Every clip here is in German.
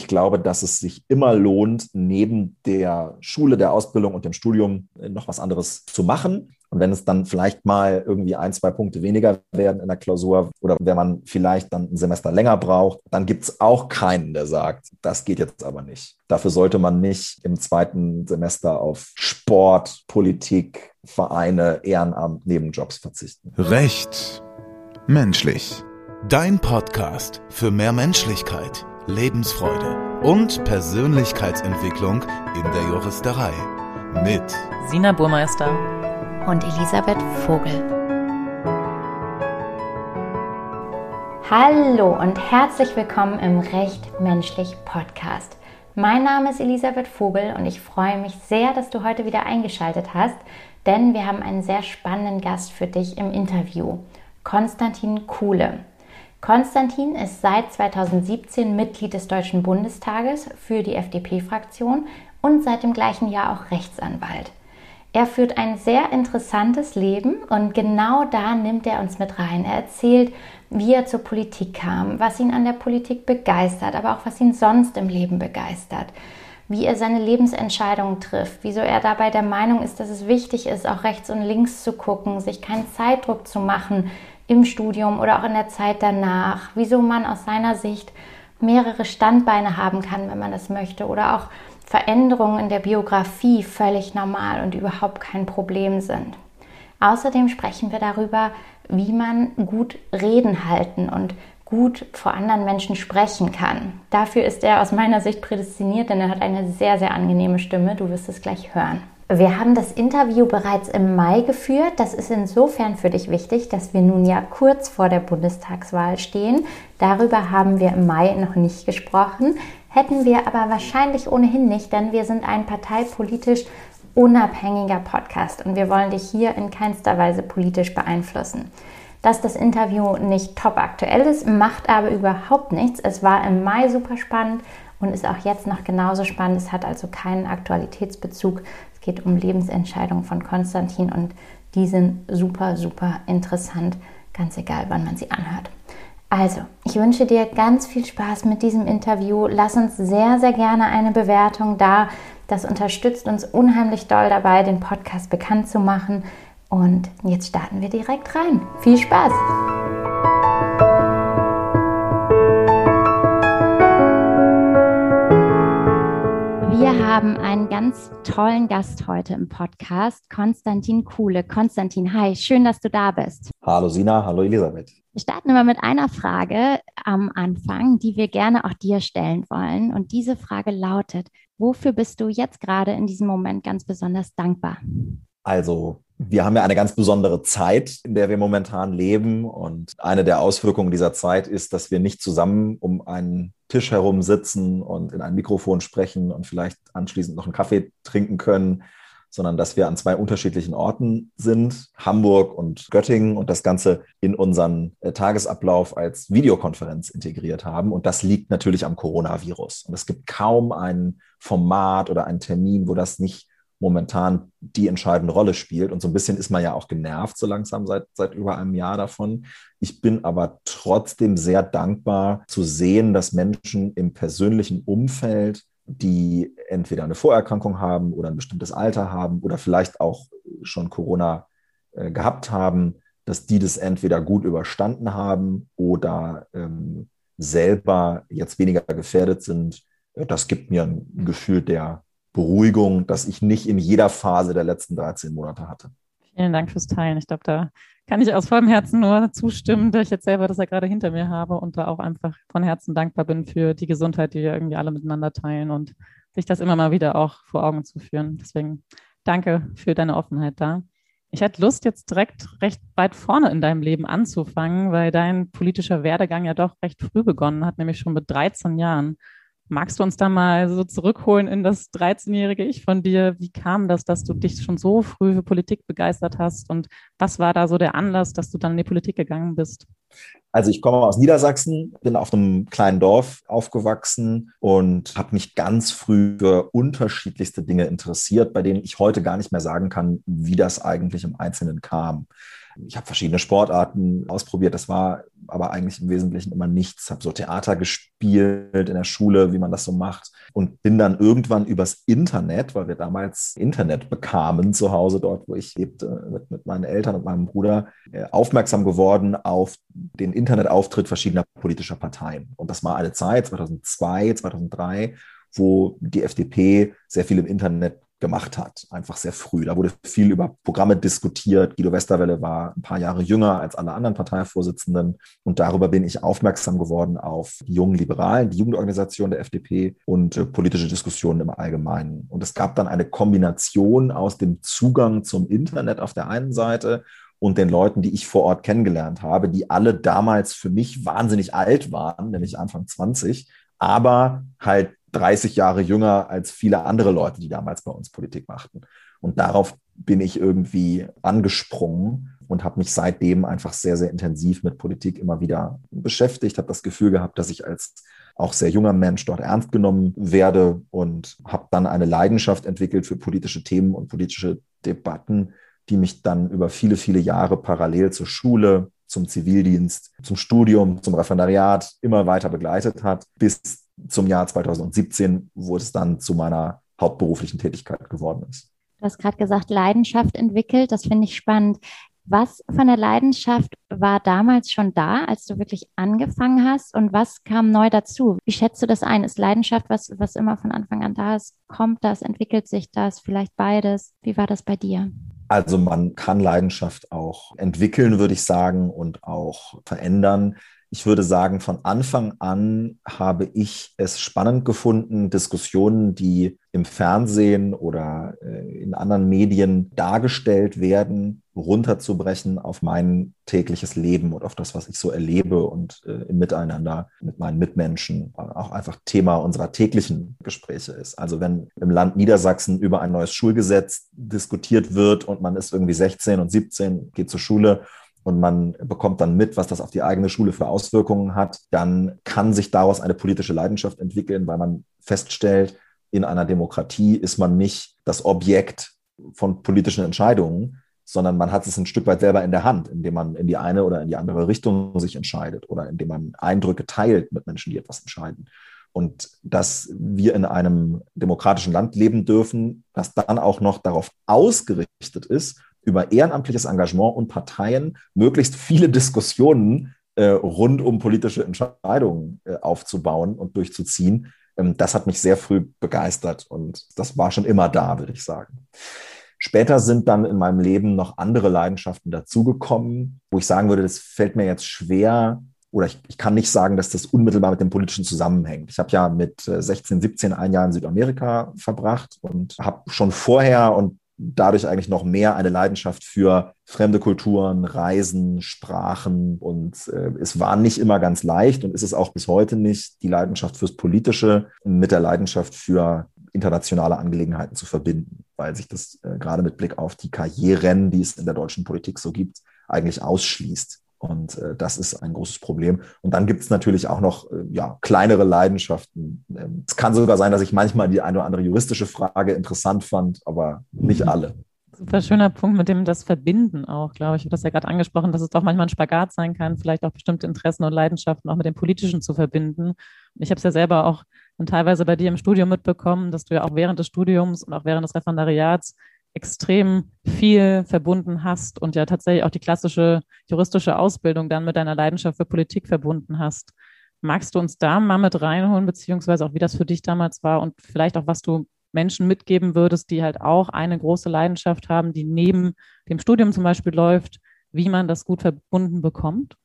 ich glaube, dass es sich immer lohnt, neben der Schule, der Ausbildung und dem Studium noch was anderes zu machen. Und wenn es dann vielleicht mal irgendwie ein, zwei Punkte weniger werden in der Klausur oder wenn man vielleicht dann ein Semester länger braucht, dann gibt es auch keinen, der sagt, das geht jetzt aber nicht. Dafür sollte man nicht im zweiten Semester auf Sport, Politik, Vereine, Ehrenamt, Nebenjobs verzichten. Recht. Menschlich. Dein Podcast für mehr Menschlichkeit, Lebensfreude und Persönlichkeitsentwicklung in der Juristerei. Mit Sina Burmeister und Elisabeth Vogel. Hallo und herzlich willkommen im Recht Menschlich Podcast. Mein Name ist Elisabeth Vogel und ich freue mich sehr, dass du heute wieder eingeschaltet hast, denn wir haben einen sehr spannenden Gast für dich im Interview. Konstantin Kuhle. Konstantin ist seit 2017 Mitglied des Deutschen Bundestages für die FDP-Fraktion und seit dem gleichen Jahr auch Rechtsanwalt. Er führt ein sehr interessantes Leben und genau da nimmt er uns mit rein. Er erzählt, wie er zur Politik kam, was ihn an der Politik begeistert, aber auch was ihn sonst im Leben begeistert, wie er seine Lebensentscheidungen trifft, wieso er dabei der Meinung ist, dass es wichtig ist, auch rechts und links zu gucken, sich keinen Zeitdruck zu machen im Studium oder auch in der Zeit danach, wieso man aus seiner Sicht mehrere Standbeine haben kann, wenn man das möchte oder auch Veränderungen in der Biografie völlig normal und überhaupt kein Problem sind. Außerdem sprechen wir darüber, wie man gut Reden halten und gut vor anderen Menschen sprechen kann. Dafür ist er aus meiner Sicht prädestiniert, denn er hat eine sehr, sehr angenehme Stimme. Du wirst es gleich hören. Wir haben das Interview bereits im Mai geführt. Das ist insofern für dich wichtig, dass wir nun ja kurz vor der Bundestagswahl stehen. Darüber haben wir im Mai noch nicht gesprochen. Hätten wir aber wahrscheinlich ohnehin nicht, denn wir sind ein parteipolitisch unabhängiger Podcast und wir wollen dich hier in keinster Weise politisch beeinflussen. Dass das Interview nicht top aktuell ist, macht aber überhaupt nichts. Es war im Mai super spannend und ist auch jetzt noch genauso spannend. Es hat also keinen Aktualitätsbezug. Es geht um Lebensentscheidungen von Konstantin und die sind super, super interessant, ganz egal, wann man sie anhört. Also, ich wünsche dir ganz viel Spaß mit diesem Interview. Lass uns sehr, sehr gerne eine Bewertung da. Das unterstützt uns unheimlich doll dabei, den Podcast bekannt zu machen. Und jetzt starten wir direkt rein. Viel Spaß! Wir haben einen ganz tollen Gast heute im Podcast, Konstantin Kuhle. Konstantin, hi, schön, dass du da bist. Hallo Sina, hallo Elisabeth. Wir starten immer mit einer Frage am Anfang, die wir gerne auch dir stellen wollen. Und diese Frage lautet, wofür bist du jetzt gerade in diesem Moment ganz besonders dankbar? Also, wir haben ja eine ganz besondere Zeit, in der wir momentan leben. Und eine der Auswirkungen dieser Zeit ist, dass wir nicht zusammen um einen Tisch herum sitzen und in ein Mikrofon sprechen und vielleicht anschließend noch einen Kaffee trinken können, sondern dass wir an zwei unterschiedlichen Orten sind, Hamburg und Göttingen und das Ganze in unseren äh, Tagesablauf als Videokonferenz integriert haben. Und das liegt natürlich am Coronavirus. Und es gibt kaum ein Format oder einen Termin, wo das nicht momentan die entscheidende Rolle spielt. Und so ein bisschen ist man ja auch genervt so langsam seit, seit über einem Jahr davon. Ich bin aber trotzdem sehr dankbar zu sehen, dass Menschen im persönlichen Umfeld die entweder eine Vorerkrankung haben oder ein bestimmtes Alter haben oder vielleicht auch schon Corona äh, gehabt haben, dass die das entweder gut überstanden haben oder ähm, selber jetzt weniger gefährdet sind. Das gibt mir ein Gefühl der Beruhigung, das ich nicht in jeder Phase der letzten 13 Monate hatte. Vielen Dank fürs Teilen. Ich glaube, da kann ich aus vollem Herzen nur zustimmen, da ich jetzt selber das ja gerade hinter mir habe und da auch einfach von Herzen dankbar bin für die Gesundheit, die wir irgendwie alle miteinander teilen und sich das immer mal wieder auch vor Augen zu führen. Deswegen danke für deine Offenheit da. Ich hätte Lust, jetzt direkt recht weit vorne in deinem Leben anzufangen, weil dein politischer Werdegang ja doch recht früh begonnen hat, nämlich schon mit 13 Jahren. Magst du uns da mal so zurückholen in das 13-jährige Ich von dir? Wie kam das, dass du dich schon so früh für Politik begeistert hast? Und was war da so der Anlass, dass du dann in die Politik gegangen bist? Also ich komme aus Niedersachsen, bin auf einem kleinen Dorf aufgewachsen und habe mich ganz früh für unterschiedlichste Dinge interessiert, bei denen ich heute gar nicht mehr sagen kann, wie das eigentlich im Einzelnen kam. Ich habe verschiedene Sportarten ausprobiert. Das war aber eigentlich im Wesentlichen immer nichts. Habe so Theater gespielt in der Schule, wie man das so macht. Und bin dann irgendwann übers Internet, weil wir damals Internet bekamen zu Hause, dort wo ich lebte, mit, mit meinen Eltern und meinem Bruder, äh, aufmerksam geworden auf den Internetauftritt verschiedener politischer Parteien. Und das war eine Zeit, 2002, 2003, wo die FDP sehr viel im Internet gemacht hat, einfach sehr früh. Da wurde viel über Programme diskutiert. Guido Westerwelle war ein paar Jahre jünger als alle anderen Parteivorsitzenden und darüber bin ich aufmerksam geworden auf die jungen Liberalen, die Jugendorganisation der FDP und äh, politische Diskussionen im Allgemeinen. Und es gab dann eine Kombination aus dem Zugang zum Internet auf der einen Seite und den Leuten, die ich vor Ort kennengelernt habe, die alle damals für mich wahnsinnig alt waren, nämlich Anfang 20, aber halt 30 Jahre jünger als viele andere Leute, die damals bei uns Politik machten. Und darauf bin ich irgendwie angesprungen und habe mich seitdem einfach sehr, sehr intensiv mit Politik immer wieder beschäftigt, habe das Gefühl gehabt, dass ich als auch sehr junger Mensch dort ernst genommen werde und habe dann eine Leidenschaft entwickelt für politische Themen und politische Debatten, die mich dann über viele, viele Jahre parallel zur Schule, zum Zivildienst, zum Studium, zum Referendariat immer weiter begleitet hat, bis zum Jahr 2017, wo es dann zu meiner hauptberuflichen Tätigkeit geworden ist. Du hast gerade gesagt, Leidenschaft entwickelt. Das finde ich spannend. Was von der Leidenschaft war damals schon da, als du wirklich angefangen hast? Und was kam neu dazu? Wie schätzt du das ein? Ist Leidenschaft was, was immer von Anfang an da ist? Kommt das? Entwickelt sich das? Vielleicht beides? Wie war das bei dir? Also man kann Leidenschaft auch entwickeln, würde ich sagen, und auch verändern. Ich würde sagen, von Anfang an habe ich es spannend gefunden, Diskussionen, die im Fernsehen oder äh, in anderen Medien dargestellt werden, runterzubrechen auf mein tägliches Leben und auf das, was ich so erlebe und äh, im Miteinander mit meinen Mitmenschen auch einfach Thema unserer täglichen Gespräche ist. Also wenn im Land Niedersachsen über ein neues Schulgesetz diskutiert wird und man ist irgendwie 16 und 17, geht zur Schule und man bekommt dann mit, was das auf die eigene Schule für Auswirkungen hat, dann kann sich daraus eine politische Leidenschaft entwickeln, weil man feststellt, in einer Demokratie ist man nicht das Objekt von politischen Entscheidungen, sondern man hat es ein Stück weit selber in der Hand, indem man in die eine oder in die andere Richtung sich entscheidet oder indem man Eindrücke teilt mit Menschen, die etwas entscheiden. Und dass wir in einem demokratischen Land leben dürfen, das dann auch noch darauf ausgerichtet ist, über ehrenamtliches Engagement und Parteien möglichst viele Diskussionen äh, rund um politische Entscheidungen äh, aufzubauen und durchzuziehen. Ähm, das hat mich sehr früh begeistert und das war schon immer da, würde ich sagen. Später sind dann in meinem Leben noch andere Leidenschaften dazugekommen, wo ich sagen würde, das fällt mir jetzt schwer, oder ich, ich, kann nicht sagen, dass das unmittelbar mit dem Politischen zusammenhängt. Ich habe ja mit 16, äh, 17 ein Jahr in Südamerika verbracht und habe schon vorher und dadurch eigentlich noch mehr eine Leidenschaft für fremde Kulturen, Reisen, Sprachen. Und äh, es war nicht immer ganz leicht und ist es auch bis heute nicht, die Leidenschaft fürs Politische mit der Leidenschaft für internationale Angelegenheiten zu verbinden, weil sich das äh, gerade mit Blick auf die Karrieren, die es in der deutschen Politik so gibt, eigentlich ausschließt. Und äh, das ist ein großes Problem. Und dann gibt es natürlich auch noch äh, ja, kleinere Leidenschaften. Ähm, es kann sogar sein, dass ich manchmal die eine oder andere juristische Frage interessant fand, aber nicht alle. Super schöner Punkt mit dem das Verbinden auch, glaube ich. Ich habe das ja gerade angesprochen, dass es doch manchmal ein Spagat sein kann, vielleicht auch bestimmte Interessen und Leidenschaften auch mit dem Politischen zu verbinden. Ich habe es ja selber auch dann teilweise bei dir im Studium mitbekommen, dass du ja auch während des Studiums und auch während des Referendariats extrem viel verbunden hast und ja tatsächlich auch die klassische juristische Ausbildung dann mit deiner Leidenschaft für Politik verbunden hast. Magst du uns da mal mit reinholen, beziehungsweise auch wie das für dich damals war und vielleicht auch, was du Menschen mitgeben würdest, die halt auch eine große Leidenschaft haben, die neben dem Studium zum Beispiel läuft, wie man das gut verbunden bekommt?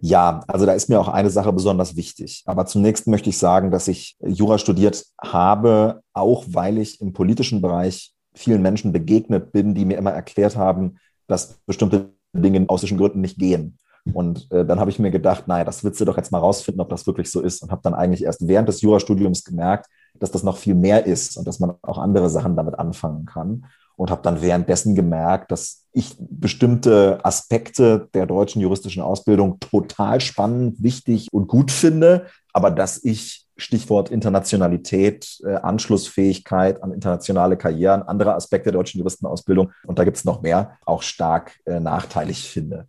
Ja, also da ist mir auch eine Sache besonders wichtig. Aber zunächst möchte ich sagen, dass ich Jura studiert habe, auch weil ich im politischen Bereich vielen Menschen begegnet bin, die mir immer erklärt haben, dass bestimmte Dinge aus solchen Gründen nicht gehen. Und äh, dann habe ich mir gedacht, naja, das willst du doch jetzt mal rausfinden, ob das wirklich so ist. Und habe dann eigentlich erst während des Jurastudiums gemerkt, dass das noch viel mehr ist und dass man auch andere Sachen damit anfangen kann. Und habe dann währenddessen gemerkt, dass ich bestimmte Aspekte der deutschen juristischen Ausbildung total spannend, wichtig und gut finde, aber dass ich Stichwort Internationalität, äh, Anschlussfähigkeit an internationale Karrieren, andere Aspekte der deutschen Juristenausbildung, und da gibt es noch mehr, auch stark äh, nachteilig finde.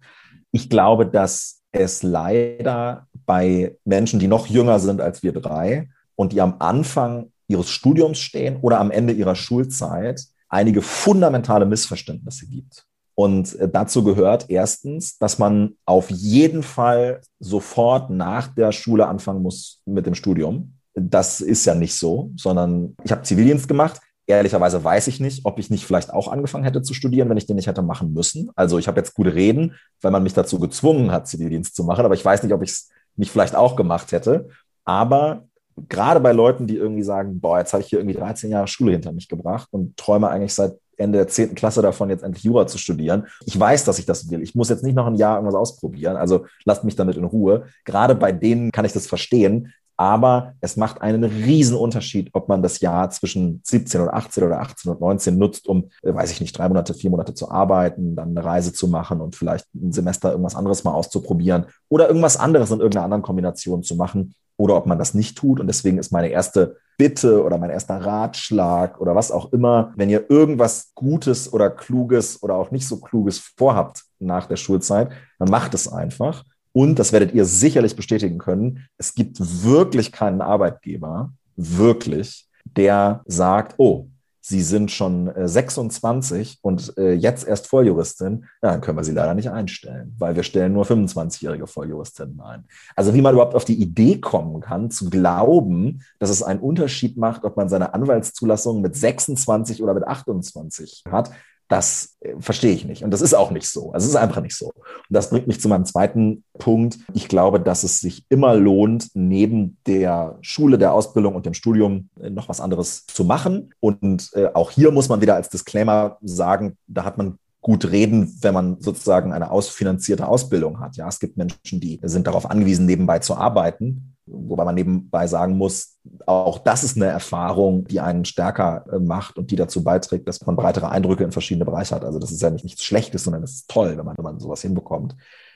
Ich glaube, dass es leider bei Menschen, die noch jünger sind als wir drei und die am Anfang ihres Studiums stehen oder am Ende ihrer Schulzeit, einige fundamentale Missverständnisse gibt. Und äh, dazu gehört erstens, dass man auf jeden Fall sofort nach der Schule anfangen muss mit dem Studium. Das ist ja nicht so, sondern ich habe Zivildienst gemacht. Ehrlicherweise weiß ich nicht, ob ich nicht vielleicht auch angefangen hätte zu studieren, wenn ich den nicht hätte machen müssen. Also ich habe jetzt gute Reden, weil man mich dazu gezwungen hat, Zivildienst zu machen, aber ich weiß nicht, ob ich es nicht vielleicht auch gemacht hätte. Aber gerade bei Leuten, die irgendwie sagen, boah, jetzt habe ich hier irgendwie 13 Jahre Schule hinter mich gebracht und träume eigentlich seit Ende der 10. Klasse davon, jetzt endlich Jura zu studieren. Ich weiß, dass ich das will. Ich muss jetzt nicht noch ein Jahr irgendwas ausprobieren. Also lasst mich damit in Ruhe. Gerade bei denen kann ich das verstehen. Aber es macht einen riesen Unterschied, ob man das Jahr zwischen 17 und 18 oder 18 und 19 nutzt, um, äh, weiß ich nicht, drei Monate, vier Monate zu arbeiten, dann eine Reise zu machen und vielleicht ein Semester irgendwas anderes mal auszuprobieren oder irgendwas anderes in irgendeiner anderen Kombination zu machen oder ob man das nicht tut. Und deswegen ist meine erste Bitte oder mein erster Ratschlag oder was auch immer, wenn ihr irgendwas Gutes oder Kluges oder auch nicht so Kluges vorhabt nach der Schulzeit, dann macht es einfach. Und das werdet ihr sicherlich bestätigen können. Es gibt wirklich keinen Arbeitgeber, wirklich, der sagt, oh, Sie sind schon 26 äh, und äh, jetzt erst Volljuristin, ja, dann können wir Sie leider nicht einstellen, weil wir stellen nur 25-jährige Volljuristinnen ein. Also wie man überhaupt auf die Idee kommen kann, zu glauben, dass es einen Unterschied macht, ob man seine Anwaltszulassung mit 26 oder mit 28 hat, das äh, verstehe ich nicht. Und das ist auch nicht so. Also es ist einfach nicht so. Und das bringt mich zu meinem zweiten Punkt. Ich glaube, dass es sich immer lohnt, neben der Schule, der Ausbildung und dem Studium äh, noch was anderes zu machen. Und äh, auch hier muss man wieder als Disclaimer sagen, da hat man gut reden, wenn man sozusagen eine ausfinanzierte Ausbildung hat. Ja, es gibt Menschen, die sind darauf angewiesen, nebenbei zu arbeiten. Wobei man nebenbei sagen muss, auch das ist eine Erfahrung, die einen stärker äh, macht und die dazu beiträgt, dass man breitere Eindrücke in verschiedene Bereiche hat. Also das ist ja nicht nichts Schlechtes, sondern das ist toll, wenn man, wenn man sowas hinbekommt.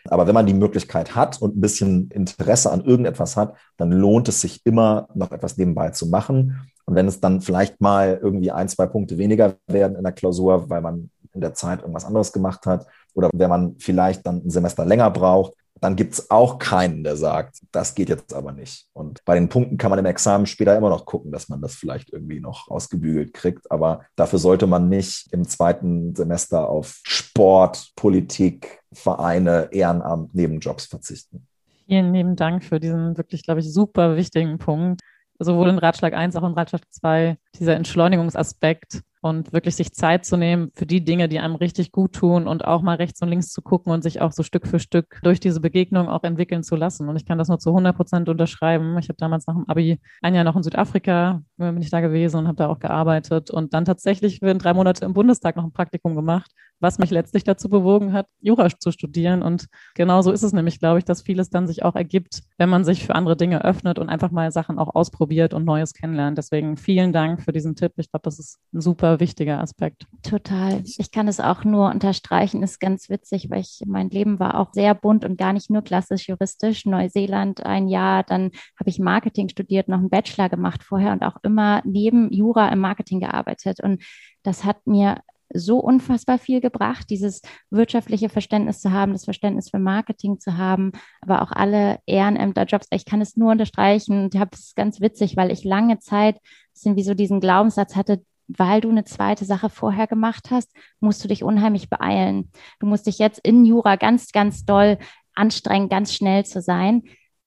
Aber wenn man die Möglichkeit hat und ein bisschen Interesse an irgendetwas hat, dann lohnt es sich immer, noch etwas nebenbei zu machen. Und wenn es dann vielleicht mal irgendwie ein, zwei Punkte weniger werden in der Klausur, weil man in der Zeit irgendwas anderes gemacht hat, oder wenn man vielleicht dann ein Semester länger braucht, dann gibt es auch keinen, der sagt, das geht jetzt aber nicht. Und bei den Punkten kann man im Examen später immer noch gucken, dass man das vielleicht irgendwie noch ausgebügelt kriegt. Aber dafür sollte man nicht im zweiten Semester auf Sport, Politik, Vereine, Ehrenamt, Nebenjobs verzichten. Vielen lieben Dank für diesen wirklich, glaube ich, super wichtigen Punkt. Sowohl in Ratschlag 1 auch in Ratschlag 2, dieser Entschleunigungsaspekt und wirklich sich Zeit zu nehmen für die Dinge, die einem richtig gut tun und auch mal rechts und links zu gucken und sich auch so Stück für Stück durch diese Begegnung auch entwickeln zu lassen. Und ich kann das nur zu 100 Prozent unterschreiben. Ich habe damals nach dem Abi ein Jahr noch in Südafrika, bin ich da gewesen und habe da auch gearbeitet und dann tatsächlich für drei Monate im Bundestag noch ein Praktikum gemacht, was mich letztlich dazu bewogen hat, Jura zu studieren. Und genau so ist es nämlich, glaube ich, dass vieles dann sich auch ergibt, wenn man sich für andere Dinge öffnet und einfach mal Sachen auch ausprobiert und Neues kennenlernt. Deswegen vielen Dank für diesen Tipp. Ich glaube, das ist ein super wichtiger Aspekt. Total. Ich kann es auch nur unterstreichen, ist ganz witzig, weil ich, mein Leben war auch sehr bunt und gar nicht nur klassisch juristisch. Neuseeland ein Jahr, dann habe ich Marketing studiert, noch einen Bachelor gemacht vorher und auch immer neben Jura im Marketing gearbeitet. Und das hat mir so unfassbar viel gebracht, dieses wirtschaftliche Verständnis zu haben, das Verständnis für Marketing zu haben, aber auch alle Ehrenämterjobs. Ich kann es nur unterstreichen und habe es ganz witzig, weil ich lange Zeit bisschen wie so diesen Glaubenssatz hatte, weil du eine zweite Sache vorher gemacht hast, musst du dich unheimlich beeilen. Du musst dich jetzt in Jura ganz, ganz doll anstrengen, ganz schnell zu sein.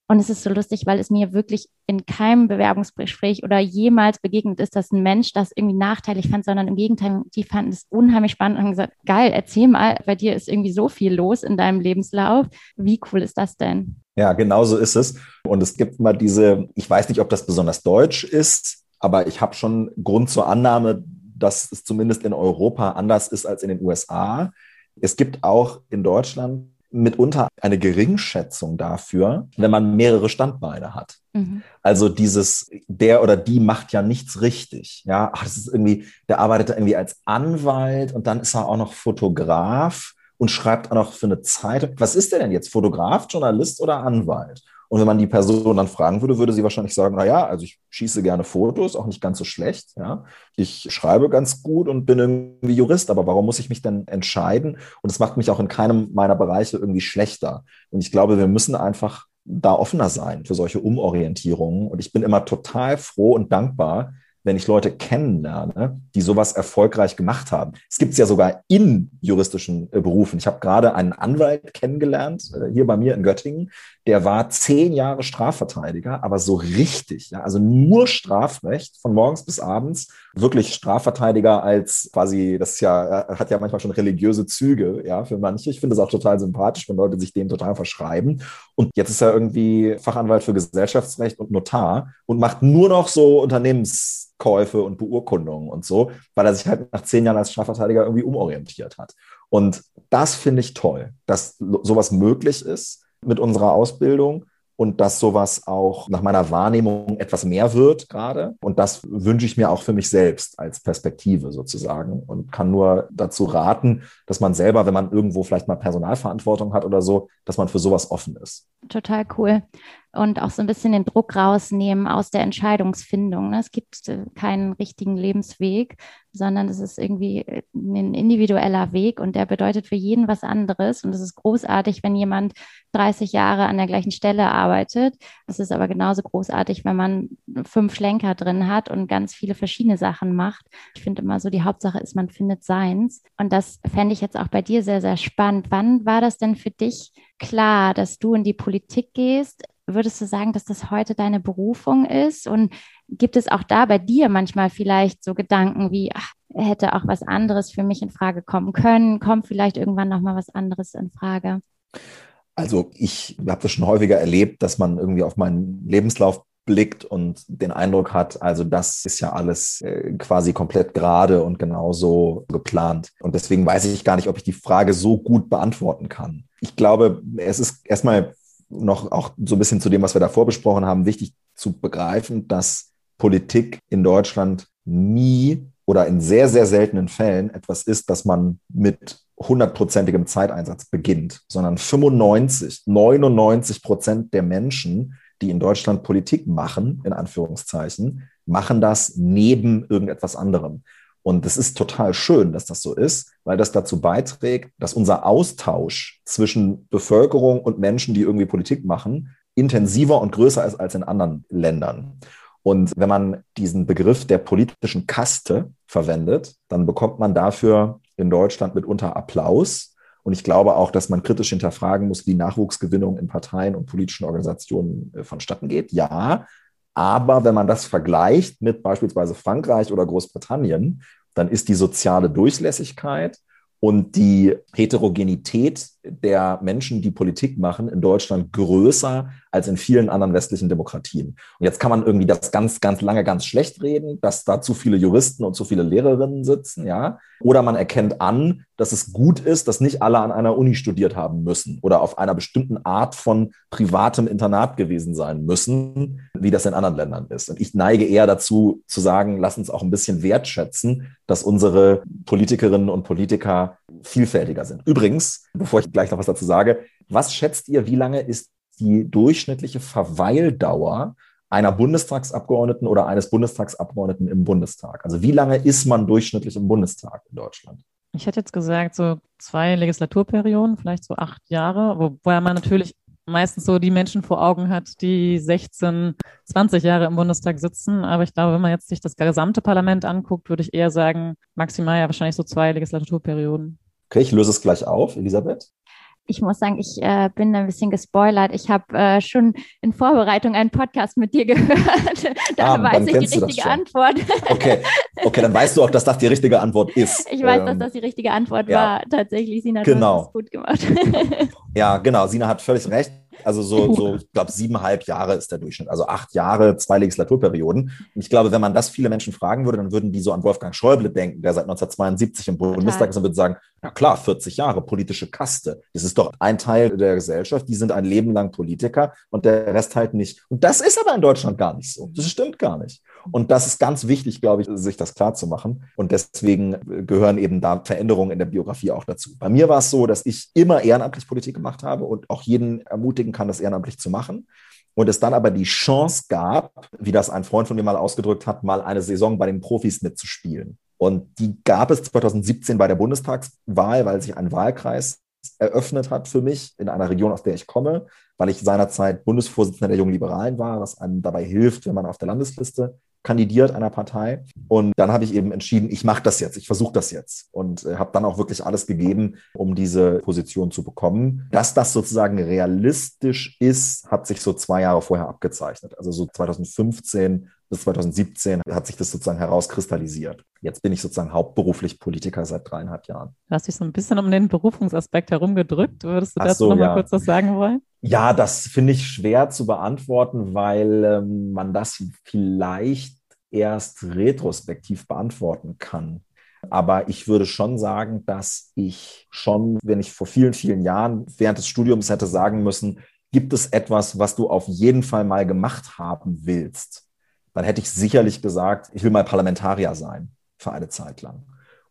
Und es ist so lustig, weil es mir wirklich in keinem Bewerbungsgespräch oder jemals begegnet ist, dass ein Mensch das irgendwie nachteilig fand, sondern im Gegenteil, die fanden es unheimlich spannend und haben gesagt, geil, erzähl mal, bei dir ist irgendwie so viel los in deinem Lebenslauf. Wie cool ist das denn? Ja, genau so ist es. Und es gibt mal diese, ich weiß nicht, ob das besonders deutsch ist, aber ich habe schon Grund zur Annahme, dass es zumindest in Europa anders ist als in den USA. Es gibt auch in Deutschland mitunter eine Geringschätzung dafür, wenn man mehrere Standbeine hat. Mhm. Also dieses, der oder die macht ja nichts richtig. Ja, Ach, das ist irgendwie, der arbeitet irgendwie als Anwalt und dann ist er auch noch Fotograf und schreibt auch noch für eine Zeitung. Was ist der denn jetzt? Fotograf, Journalist oder Anwalt? Und wenn man die Person dann fragen würde, würde sie wahrscheinlich sagen, na ja, also ich schieße gerne Fotos, auch nicht ganz so schlecht, ja. Ich schreibe ganz gut und bin irgendwie Jurist, aber warum muss ich mich denn entscheiden? Und es macht mich auch in keinem meiner Bereiche irgendwie schlechter. Und ich glaube, wir müssen einfach da offener sein für solche Umorientierungen. Und ich bin immer total froh und dankbar, wenn ich Leute kennenlerne, die sowas erfolgreich gemacht haben. Es gibt es ja sogar in juristischen äh, Berufen. Ich habe gerade einen Anwalt kennengelernt, äh, hier bei mir in Göttingen, der war zehn Jahre Strafverteidiger, aber so richtig, ja, also nur Strafrecht von morgens bis abends, wirklich Strafverteidiger als quasi, das ist ja, äh, hat ja manchmal schon religiöse Züge, ja, für manche. Ich finde es auch total sympathisch, wenn Leute sich dem total verschreiben. Und jetzt ist er irgendwie Fachanwalt für Gesellschaftsrecht und Notar und macht nur noch so Unternehmens Käufe und Beurkundungen und so, weil er sich halt nach zehn Jahren als Strafverteidiger irgendwie umorientiert hat. Und das finde ich toll, dass sowas möglich ist mit unserer Ausbildung und dass sowas auch nach meiner Wahrnehmung etwas mehr wird gerade. Und das wünsche ich mir auch für mich selbst als Perspektive sozusagen und kann nur dazu raten, dass man selber, wenn man irgendwo vielleicht mal Personalverantwortung hat oder so, dass man für sowas offen ist. Total cool und auch so ein bisschen den Druck rausnehmen aus der Entscheidungsfindung. Ne? Es gibt äh, keinen richtigen Lebensweg, sondern es ist irgendwie äh, ein individueller Weg und der bedeutet für jeden was anderes. Und es ist großartig, wenn jemand 30 Jahre an der gleichen Stelle arbeitet. Es ist aber genauso großartig, wenn man fünf Schlenker drin hat und ganz viele verschiedene Sachen macht. Ich finde immer so, die Hauptsache ist, man findet seins. Und das fände ich jetzt auch bei dir sehr, sehr spannend. Wann war das denn für dich klar, dass du in die Politik gehst? Würdest du sagen, dass das heute deine Berufung ist? Und gibt es auch da bei dir manchmal vielleicht so Gedanken wie, ach, hätte auch was anderes für mich in Frage kommen können? Kommt vielleicht irgendwann noch mal was anderes in Frage? Also ich habe das schon häufiger erlebt, dass man irgendwie auf meinen Lebenslauf blickt und den Eindruck hat, also das ist ja alles äh, quasi komplett gerade und genauso geplant. Und deswegen weiß ich gar nicht, ob ich die Frage so gut beantworten kann. Ich glaube, es ist erstmal noch auch so ein bisschen zu dem, was wir davor besprochen haben, wichtig zu begreifen, dass Politik in Deutschland nie oder in sehr, sehr seltenen Fällen etwas ist, das man mit hundertprozentigem Zeiteinsatz beginnt, sondern 95, 99 Prozent der Menschen, die in Deutschland Politik machen, in Anführungszeichen, machen das neben irgendetwas anderem. Und es ist total schön, dass das so ist, weil das dazu beiträgt, dass unser Austausch zwischen Bevölkerung und Menschen, die irgendwie Politik machen, intensiver und größer ist als in anderen Ländern. Und wenn man diesen Begriff der politischen Kaste verwendet, dann bekommt man dafür in Deutschland mitunter Applaus. Und ich glaube auch, dass man kritisch hinterfragen muss, wie Nachwuchsgewinnung in Parteien und politischen Organisationen äh, vonstatten geht. Ja, aber wenn man das vergleicht mit beispielsweise Frankreich oder Großbritannien, dann ist die soziale Durchlässigkeit und die Heterogenität der Menschen, die Politik machen, in Deutschland größer als in vielen anderen westlichen Demokratien. Und jetzt kann man irgendwie das ganz, ganz lange ganz schlecht reden, dass da zu viele Juristen und zu viele Lehrerinnen sitzen, ja. Oder man erkennt an, dass es gut ist, dass nicht alle an einer Uni studiert haben müssen oder auf einer bestimmten Art von privatem Internat gewesen sein müssen, wie das in anderen Ländern ist. Und ich neige eher dazu zu sagen, lass uns auch ein bisschen wertschätzen, dass unsere Politikerinnen und Politiker vielfältiger sind. Übrigens, bevor ich gleich noch was dazu sage, was schätzt ihr, wie lange ist die durchschnittliche Verweildauer einer Bundestagsabgeordneten oder eines Bundestagsabgeordneten im Bundestag? Also wie lange ist man durchschnittlich im Bundestag in Deutschland? Ich hätte jetzt gesagt, so zwei Legislaturperioden, vielleicht so acht Jahre, wobei man natürlich meistens so die Menschen vor Augen hat, die 16, 20 Jahre im Bundestag sitzen. Aber ich glaube, wenn man jetzt sich das gesamte Parlament anguckt, würde ich eher sagen, maximal ja wahrscheinlich so zwei Legislaturperioden. Okay, ich löse es gleich auf, Elisabeth ich muss sagen, ich äh, bin ein bisschen gespoilert. Ich habe äh, schon in Vorbereitung einen Podcast mit dir gehört. da ah, weiß ich die richtige Antwort. okay. okay, dann weißt du auch, dass das die richtige Antwort ist. Ich weiß, ähm, dass das die richtige Antwort ja. war. Tatsächlich, Sina, genau. du hast es gut gemacht. ja, genau. Sina hat völlig recht. Also so, so ich glaube, siebeneinhalb Jahre ist der Durchschnitt. Also acht Jahre, zwei Legislaturperioden. Und ich glaube, wenn man das viele Menschen fragen würde, dann würden die so an Wolfgang Schäuble denken, der seit 1972 im Bundestag ist und würde sagen, ja klar, 40 Jahre, politische Kaste. Das ist doch ein Teil der Gesellschaft, die sind ein Leben lang Politiker und der Rest halt nicht. Und das ist aber in Deutschland gar nicht so. Das stimmt gar nicht. Und das ist ganz wichtig, glaube ich, sich das klar zu machen. Und deswegen gehören eben da Veränderungen in der Biografie auch dazu. Bei mir war es so, dass ich immer ehrenamtlich Politik gemacht habe und auch jeden ermutigen kann, das ehrenamtlich zu machen. und es dann aber die Chance gab, wie das ein Freund von mir mal ausgedrückt hat, mal eine Saison bei den Profis mitzuspielen. Und die gab es 2017 bei der Bundestagswahl, weil sich ein Wahlkreis eröffnet hat für mich in einer Region, aus der ich komme, weil ich seinerzeit Bundesvorsitzender der Jungen Liberalen war, was einem dabei hilft, wenn man auf der Landesliste kandidiert einer Partei. Und dann habe ich eben entschieden, ich mache das jetzt, ich versuche das jetzt und äh, habe dann auch wirklich alles gegeben, um diese Position zu bekommen. Dass das sozusagen realistisch ist, hat sich so zwei Jahre vorher abgezeichnet. Also so 2015 bis 2017 hat sich das sozusagen herauskristallisiert. Jetzt bin ich sozusagen hauptberuflich Politiker seit dreieinhalb Jahren. Du hast dich so ein bisschen um den Berufungsaspekt herumgedrückt. Würdest du dazu so, noch mal ja. kurz was sagen wollen? Ja, das finde ich schwer zu beantworten, weil ähm, man das vielleicht erst retrospektiv beantworten kann. Aber ich würde schon sagen, dass ich schon, wenn ich vor vielen, vielen Jahren während des Studiums hätte sagen müssen, gibt es etwas, was du auf jeden Fall mal gemacht haben willst, dann hätte ich sicherlich gesagt, ich will mal Parlamentarier sein für eine Zeit lang.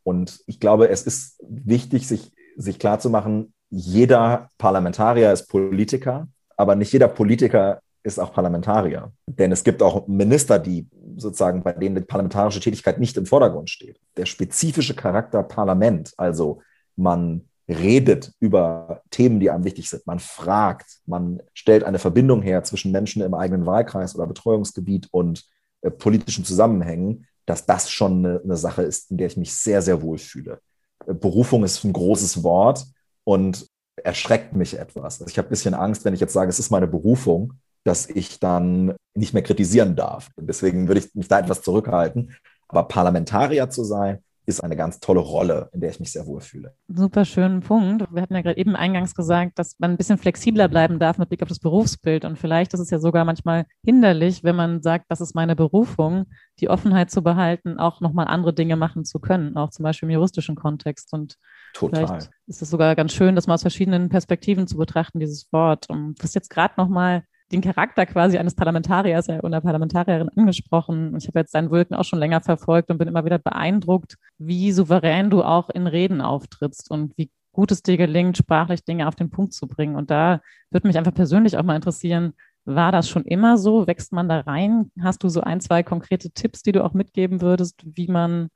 Und ich glaube, es ist wichtig, sich, sich klarzumachen, jeder Parlamentarier ist Politiker, aber nicht jeder Politiker ist auch Parlamentarier. Denn es gibt auch Minister, die sozusagen, bei denen die parlamentarische Tätigkeit nicht im Vordergrund steht. Der spezifische Charakter Parlament, also man redet über Themen, die einem wichtig sind. Man fragt, man stellt eine Verbindung her zwischen Menschen im eigenen Wahlkreis oder Betreuungsgebiet und äh, politischen Zusammenhängen, dass das schon eine, eine, Sache ist, in der ich mich sehr, sehr wohl fühle. Äh, Berufung ist ein großes Wort und erschreckt mich etwas. Also ich habe ein bisschen Angst, wenn ich jetzt sage, es ist meine Berufung, dass ich dann nicht mehr kritisieren darf. Deswegen würde ich mich da etwas zurückhalten. Aber Parlamentarier zu sein, ist eine ganz tolle Rolle, in der ich mich sehr wohl fühle. Super schönen Punkt. Wir hatten ja gerade eben eingangs gesagt, dass man ein bisschen flexibler bleiben darf mit Blick auf das Berufsbild. Und vielleicht ist es ja sogar manchmal hinderlich, wenn man sagt, das ist meine Berufung, die Offenheit zu behalten, auch nochmal andere Dinge machen zu können, auch zum Beispiel im juristischen Kontext. Und Total. vielleicht ist es sogar ganz schön, das mal aus verschiedenen Perspektiven zu betrachten, dieses Wort. Und was jetzt gerade nochmal den Charakter quasi eines Parlamentariers oder Parlamentarierin angesprochen. Ich habe jetzt dein Wirken auch schon länger verfolgt und bin immer wieder beeindruckt, wie souverän du auch in Reden auftrittst und wie gut es dir gelingt, sprachlich Dinge auf den Punkt zu bringen. Und da würde mich einfach persönlich auch mal interessieren, war das schon immer so? Wächst man da rein? Hast du so ein, zwei konkrete Tipps, die du auch mitgeben würdest, wie man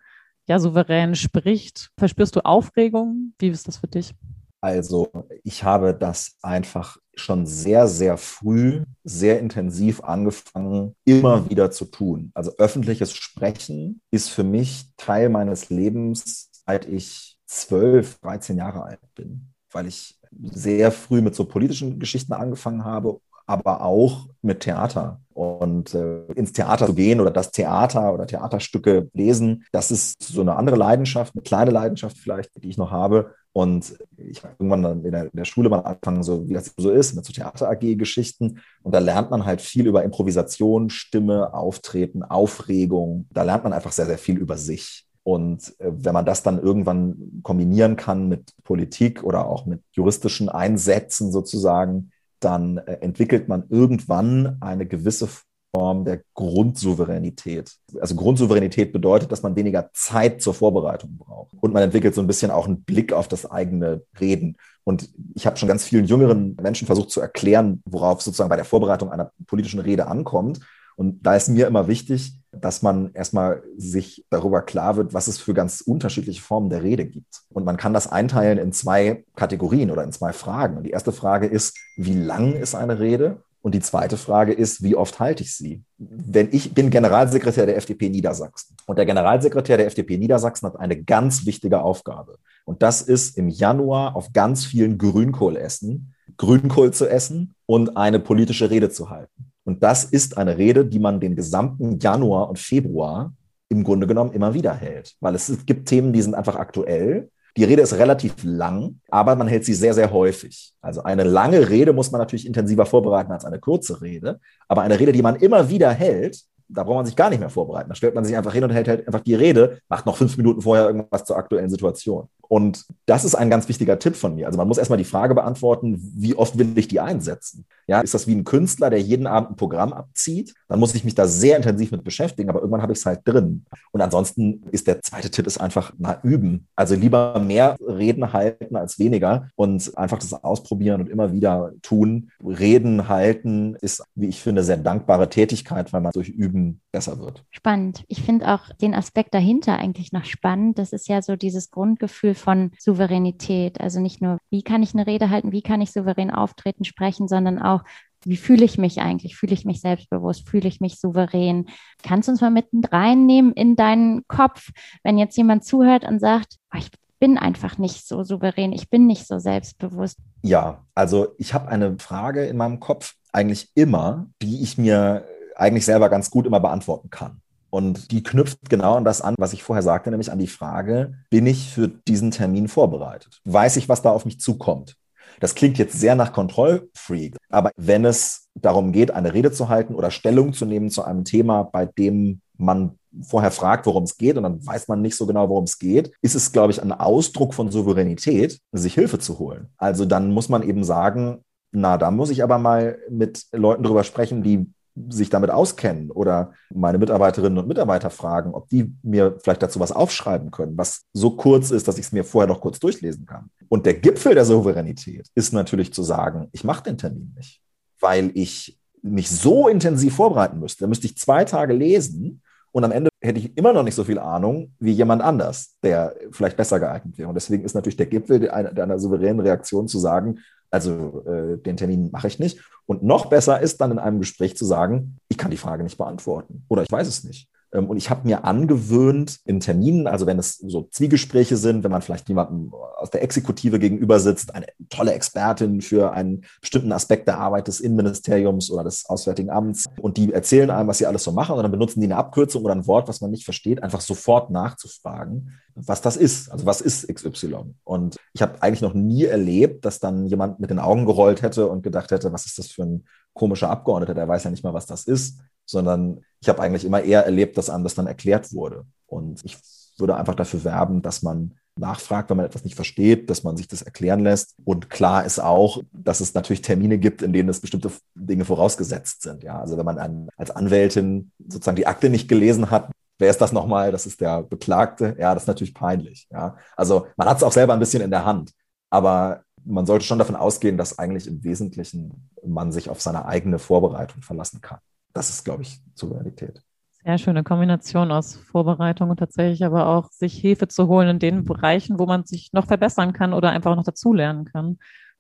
ja souverän spricht? Verspürst du Aufregung? Wie ist das für dich? Also ich habe das einfach schon sehr, sehr früh, sehr intensiv angefangen, immer wieder zu tun. Also öffentliches Sprechen ist für mich Teil meines Lebens, seit ich zwölf, 13 Jahre alt bin, weil ich sehr früh mit so politischen Geschichten angefangen habe, aber auch mit Theater. Und äh, ins Theater zu gehen oder das Theater oder Theaterstücke lesen, das ist so eine andere Leidenschaft, eine kleine Leidenschaft vielleicht, die ich noch habe. Und ich habe irgendwann dann in der, in der, Schule mal angefangen, so wie das so ist, mit so Theater-AG-Geschichten. Und da lernt man halt viel über Improvisation, Stimme, Auftreten, Aufregung. Da lernt man einfach sehr, sehr viel über sich. Und äh, wenn man das dann irgendwann kombinieren kann mit Politik oder auch mit juristischen Einsätzen sozusagen, dann äh, entwickelt man irgendwann eine gewisse Form der Grundsouveränität. Also Grundsouveränität bedeutet, dass man weniger Zeit zur Vorbereitung braucht. Und man entwickelt so ein bisschen auch einen Blick auf das eigene Reden. Und ich habe schon ganz vielen jüngeren Menschen versucht zu erklären, worauf sozusagen bei der Vorbereitung einer politischen Rede ankommt. Und da ist mir immer wichtig, dass man erstmal sich darüber klar wird, was es für ganz unterschiedliche Formen der Rede gibt. Und man kann das einteilen in zwei Kategorien oder in zwei Fragen. Und die erste Frage ist, wie lang ist eine Rede? Und die zweite Frage ist, wie oft halte ich sie? Wenn ich bin Generalsekretär der FDP Niedersachsen und der Generalsekretär der FDP Niedersachsen hat eine ganz wichtige Aufgabe. Und das ist im Januar auf ganz vielen Grünkohl essen, Grünkohl zu essen und eine politische Rede zu halten. Und das ist eine Rede, die man den gesamten Januar und Februar im Grunde genommen immer wieder hält. Weil es gibt Themen, die sind einfach aktuell die Rede ist relativ lang, aber man hält sie sehr, sehr häufig. Also eine lange Rede muss man natürlich intensiver vorbereiten als eine kurze Rede. Aber eine Rede, die man immer wieder hält, da braucht man sich gar nicht mehr vorbereiten. Da stellt man sich einfach hin und hält halt einfach die Rede, macht noch fünf Minuten vorher irgendwas zur aktuellen Situation. Und das ist ein ganz wichtiger Tipp von mir. Also man muss erstmal die Frage beantworten, wie oft will ich die einsetzen? Ja, ist das wie ein Künstler, der jeden Abend ein Programm abzieht? Dann muss ich mich da sehr intensiv mit beschäftigen, aber irgendwann habe ich es halt drin. Und ansonsten ist der zweite Tipp ist einfach mal üben. Also lieber mehr Reden halten als weniger und einfach das ausprobieren und immer wieder tun. Reden halten ist, wie ich finde, sehr dankbare Tätigkeit, weil man durch Üben besser wird. Spannend. Ich finde auch den Aspekt dahinter eigentlich noch spannend. Das ist ja so dieses Grundgefühl von Souveränität. Also nicht nur, wie kann ich eine Rede halten, wie kann ich souverän auftreten, sprechen, sondern auch, wie fühle ich mich eigentlich? Fühle ich mich selbstbewusst? Fühle ich mich souverän? Kannst du uns mal mit reinnehmen in deinen Kopf, wenn jetzt jemand zuhört und sagt, oh, ich bin einfach nicht so souverän, ich bin nicht so selbstbewusst. Ja, also ich habe eine Frage in meinem Kopf eigentlich immer, die ich mir eigentlich selber ganz gut immer beantworten kann. Und die knüpft genau an das an, was ich vorher sagte, nämlich an die Frage, bin ich für diesen Termin vorbereitet? Weiß ich, was da auf mich zukommt? Das klingt jetzt sehr nach Kontrollfreak, aber wenn es darum geht, eine Rede zu halten oder Stellung zu nehmen zu einem Thema, bei dem man vorher fragt, worum es geht und dann weiß man nicht so genau, worum es geht, ist es, glaube ich, ein Ausdruck von Souveränität, sich Hilfe zu holen. Also dann muss man eben sagen, na, da muss ich aber mal mit Leuten drüber sprechen, die sich damit auskennen oder meine Mitarbeiterinnen und Mitarbeiter fragen, ob die mir vielleicht dazu was aufschreiben können, was so kurz ist, dass ich es mir vorher noch kurz durchlesen kann. Und der Gipfel der Souveränität ist natürlich zu sagen, ich mache den Termin nicht, weil ich mich so intensiv vorbereiten müsste. Da müsste ich zwei Tage lesen und am Ende hätte ich immer noch nicht so viel Ahnung wie jemand anders, der vielleicht besser geeignet wäre. Und deswegen ist natürlich der Gipfel einer, einer souveränen Reaktion zu sagen, also äh, den Termin mache ich nicht. Und noch besser ist dann in einem Gespräch zu sagen, ich kann die Frage nicht beantworten oder ich weiß es nicht. Ähm, und ich habe mir angewöhnt, in Terminen, also wenn es so Zwiegespräche sind, wenn man vielleicht jemandem aus der Exekutive gegenüber sitzt, eine tolle Expertin für einen bestimmten Aspekt der Arbeit des Innenministeriums oder des Auswärtigen Amts und die erzählen einem, was sie alles so machen und dann benutzen die eine Abkürzung oder ein Wort, was man nicht versteht, einfach sofort nachzufragen, was das ist. Also was ist XY? Und ich habe eigentlich noch nie erlebt, dass dann jemand mit den Augen gerollt hätte und gedacht hätte, was ist das für ein komischer Abgeordneter, der weiß ja nicht mal, was das ist, sondern ich habe eigentlich immer eher erlebt, dass einem das dann erklärt wurde. Und ich würde einfach dafür werben, dass man nachfragt, wenn man etwas nicht versteht, dass man sich das erklären lässt. Und klar ist auch, dass es natürlich Termine gibt, in denen es bestimmte Dinge vorausgesetzt sind. Ja, also wenn man einen, als Anwältin sozusagen die Akte nicht gelesen hat, wer ist das nochmal? Das ist der Beklagte. Ja, das ist natürlich peinlich. Ja, also man hat es auch selber ein bisschen in der Hand. Aber man sollte schon davon ausgehen, dass eigentlich im Wesentlichen man sich auf seine eigene Vorbereitung verlassen kann. Das ist, glaube ich, Souveränität. Sehr schöne Kombination aus Vorbereitung und tatsächlich aber auch sich Hilfe zu holen in den Bereichen, wo man sich noch verbessern kann oder einfach noch dazulernen kann.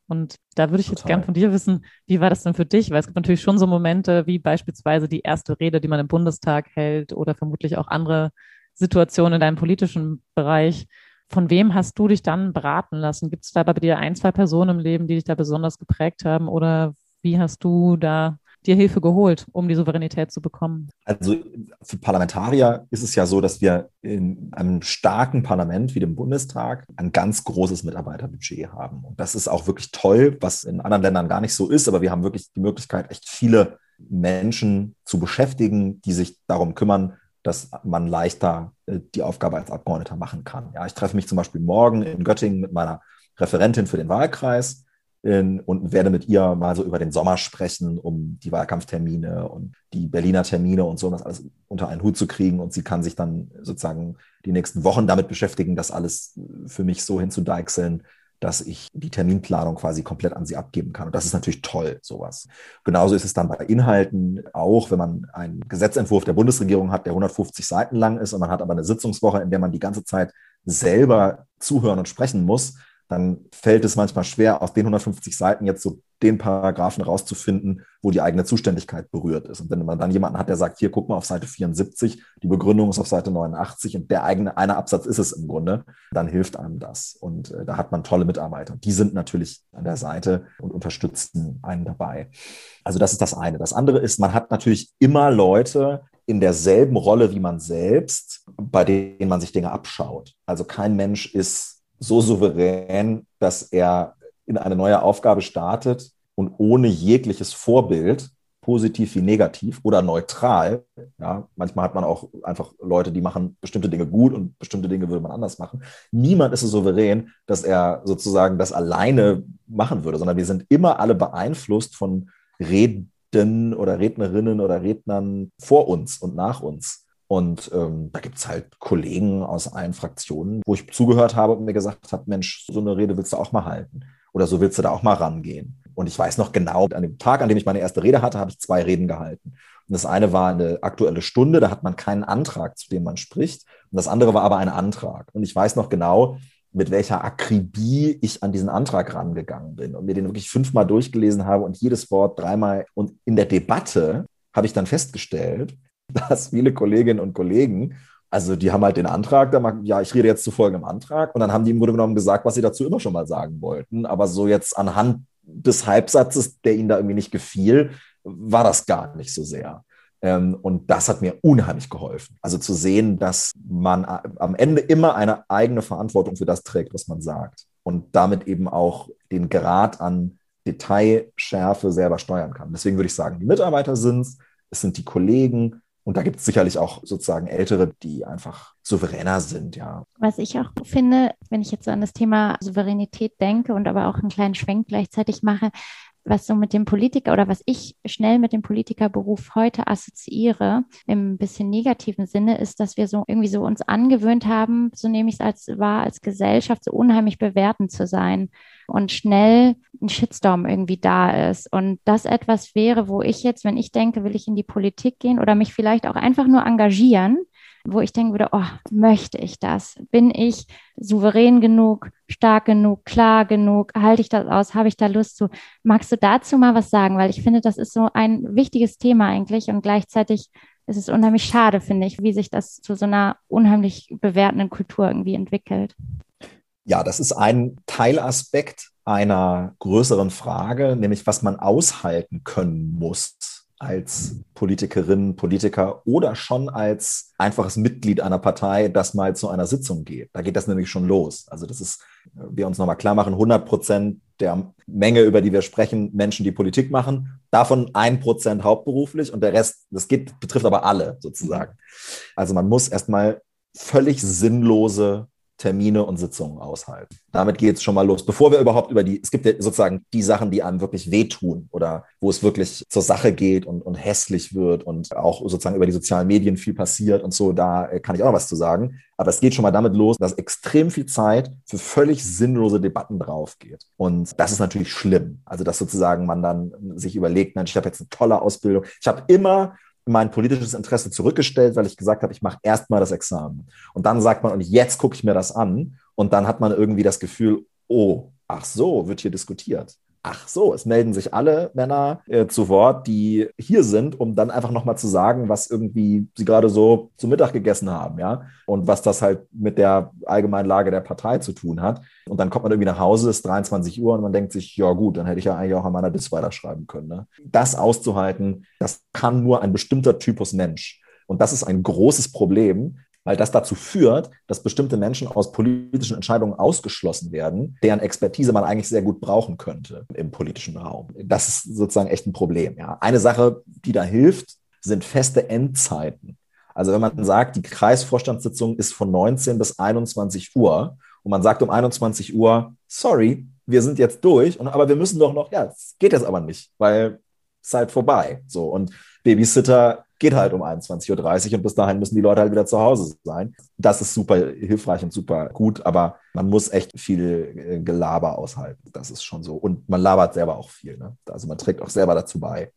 Und da würde ich Total. jetzt gern von dir wissen, wie war das denn für dich? Weil es gibt natürlich schon so Momente wie beispielsweise die erste Rede, die man im Bundestag hält oder vermutlich auch andere Situationen in deinem politischen Bereich. Von wem hast du dich dann beraten lassen? Gibt es da bei dir ein, zwei Personen im Leben, die dich da besonders geprägt haben? Oder wie hast du da dir Hilfe geholt, um die Souveränität zu bekommen? Also für Parlamentarier ist es ja so, dass wir in einem starken Parlament wie dem Bundestag ein ganz großes Mitarbeiterbudget haben. Und das ist auch wirklich toll, was in anderen Ländern gar nicht so ist, aber wir haben wirklich die Möglichkeit, echt viele Menschen zu beschäftigen, die sich darum kümmern, dass man leichter äh, die Aufgabe als Abgeordneter machen kann. Ja, ich treffe mich zum Beispiel morgen in Göttingen mit meiner Referentin für den Wahlkreis und werde mit ihr mal so über den Sommer sprechen, um die Wahlkampftermine und die Berliner Termine und so, um das alles unter einen Hut zu kriegen. Und sie kann sich dann sozusagen die nächsten Wochen damit beschäftigen, das alles für mich so hinzudeichseln, dass ich die Terminplanung quasi komplett an sie abgeben kann. Und das ist natürlich toll, sowas. Genauso ist es dann bei Inhalten auch, wenn man einen Gesetzentwurf der Bundesregierung hat, der 150 Seiten lang ist und man hat aber eine Sitzungswoche, in der man die ganze Zeit selber zuhören und sprechen muss, dann fällt es manchmal schwer, aus den 150 Seiten jetzt so den Paragraphen rauszufinden, wo die eigene Zuständigkeit berührt ist. Und wenn man dann jemanden hat, der sagt, hier, guck mal auf Seite 74, die Begründung ist auf Seite 89 und der eigene, eine Absatz ist es im Grunde, dann hilft einem das. Und äh, da hat man tolle Mitarbeiter. Die sind natürlich an der Seite und unterstützen einen dabei. Also das ist das eine. Das andere ist, man hat natürlich immer Leute, in derselben Rolle wie man selbst, bei denen man sich Dinge abschaut. Also kein Mensch ist so souverän, dass er in eine neue Aufgabe startet und ohne jegliches Vorbild positiv wie negativ oder neutral. Ja, manchmal hat man auch einfach Leute, die machen bestimmte Dinge gut und bestimmte Dinge würde man anders machen. Niemand ist so souverän, dass er sozusagen das alleine machen würde, sondern wir sind immer alle beeinflusst von Reden oder Rednerinnen oder Rednern vor uns und nach uns. Und ähm, da gibt es halt Kollegen aus allen Fraktionen, wo ich zugehört habe und mir gesagt habe, Mensch, so eine Rede willst du auch mal halten. Oder so willst du da auch mal rangehen. Und ich weiß noch genau, an dem Tag, an dem ich meine erste Rede hatte, habe ich zwei Reden gehalten. Und das eine war eine aktuelle Stunde, da hat man keinen Antrag, zu dem man spricht. Und das andere war aber ein Antrag. Und ich weiß noch genau, mit welcher Akribie ich an diesen Antrag rangegangen bin und mir den wirklich fünfmal durchgelesen habe und jedes Wort dreimal. Und in der Debatte habe ich dann festgestellt, dass viele Kolleginnen und Kollegen also die haben halt den Antrag, ja, ich rede jetzt zu folgendem Antrag und dann haben die im Grunde genommen gesagt, was sie dazu immer schon mal sagen wollten. Aber so jetzt anhand des Halbsatzes, der ihnen da irgendwie nicht gefiel, war das gar nicht so sehr. Ähm, und das hat mir unheimlich geholfen. Also zu sehen, dass man am Ende immer eine eigene Verantwortung für das trägt, was man sagt. Und damit eben auch den Grad an Detailschärfe selber steuern kann. Deswegen würde ich sagen, die Mitarbeiter sind es, es sind die Kollegen, und da gibt es sicherlich auch sozusagen Ältere, die einfach souveräner sind, ja. Was ich auch finde, wenn ich jetzt so an das Thema Souveränität denke und aber auch einen kleinen Schwenk gleichzeitig mache, was so mit dem Politiker oder was ich schnell mit dem Politikerberuf heute assoziiere, im bisschen negativen Sinne, ist, dass wir so irgendwie so uns angewöhnt haben, so nehme ich es als wahr, als Gesellschaft so unheimlich bewertend zu sein und schnell ein Shitstorm irgendwie da ist. Und das etwas wäre, wo ich jetzt, wenn ich denke, will ich in die Politik gehen oder mich vielleicht auch einfach nur engagieren, wo ich denken würde, oh, möchte ich das? Bin ich souverän genug, stark genug, klar genug? Halte ich das aus? Habe ich da Lust zu? Magst du dazu mal was sagen? Weil ich finde, das ist so ein wichtiges Thema eigentlich und gleichzeitig ist es unheimlich schade, finde ich, wie sich das zu so einer unheimlich bewertenden Kultur irgendwie entwickelt. Ja, das ist ein Teilaspekt einer größeren Frage, nämlich was man aushalten können muss als Politikerin, Politiker oder schon als einfaches Mitglied einer Partei, das mal zu einer Sitzung geht. Da geht das nämlich schon los. Also das ist, wir uns nochmal klar machen, 100 Prozent der Menge, über die wir sprechen, Menschen, die Politik machen, davon ein Prozent hauptberuflich und der Rest, das geht, betrifft aber alle sozusagen. Also man muss erstmal völlig sinnlose Termine und Sitzungen aushalten. Damit geht es schon mal los. Bevor wir überhaupt über die, es gibt ja sozusagen die Sachen, die einem wirklich wehtun oder wo es wirklich zur Sache geht und, und hässlich wird und auch sozusagen über die sozialen Medien viel passiert und so, da äh, kann ich auch noch was zu sagen. Aber es geht schon mal damit los, dass extrem viel Zeit für völlig sinnlose Debatten drauf geht. Und das ist natürlich schlimm. Also, dass sozusagen man dann sich überlegt, Mensch, ich habe jetzt eine tolle Ausbildung. Ich habe immer mein politisches Interesse zurückgestellt, weil ich gesagt habe, ich mache erstmal das Examen. Und dann sagt man, und jetzt gucke ich mir das an. Und dann hat man irgendwie das Gefühl, oh, ach so, wird hier diskutiert ach so, es melden sich alle Männer äh, zu Wort, die hier sind, um dann einfach nochmal zu sagen, was irgendwie sie gerade so zu Mittag gegessen haben, ja, und was das halt mit der allgemeinen Lage der Partei zu tun hat. Und dann kommt man irgendwie nach Hause, ist 23 Uhr und man denkt sich, ja gut, dann hätte ich ja eigentlich auch an meiner Dis weiterschreiben können. Ne? Das auszuhalten, das kann nur ein bestimmter Typus Mensch. Und das ist ein großes Problem, weil das dazu führt, dass bestimmte Menschen aus politischen Entscheidungen ausgeschlossen werden, deren Expertise man eigentlich sehr gut brauchen könnte im politischen Raum. Das ist sozusagen echt ein Problem. Ja. Eine Sache, die da hilft, sind feste Endzeiten. Also wenn man sagt, die Kreisvorstandssitzung ist von 19 bis 21 Uhr und man sagt um 21 Uhr, sorry, wir sind jetzt durch, aber wir müssen doch noch, ja, es geht jetzt aber nicht, weil ist halt vorbei. So und Babysitter geht halt um 21.30 Uhr und bis dahin müssen die Leute halt wieder zu Hause sein. Das ist super hilfreich und super gut, aber man muss echt viel äh, Gelaber aushalten. Das ist schon so. Und man labert selber auch viel. Ne? Also man trägt auch selber dazu bei.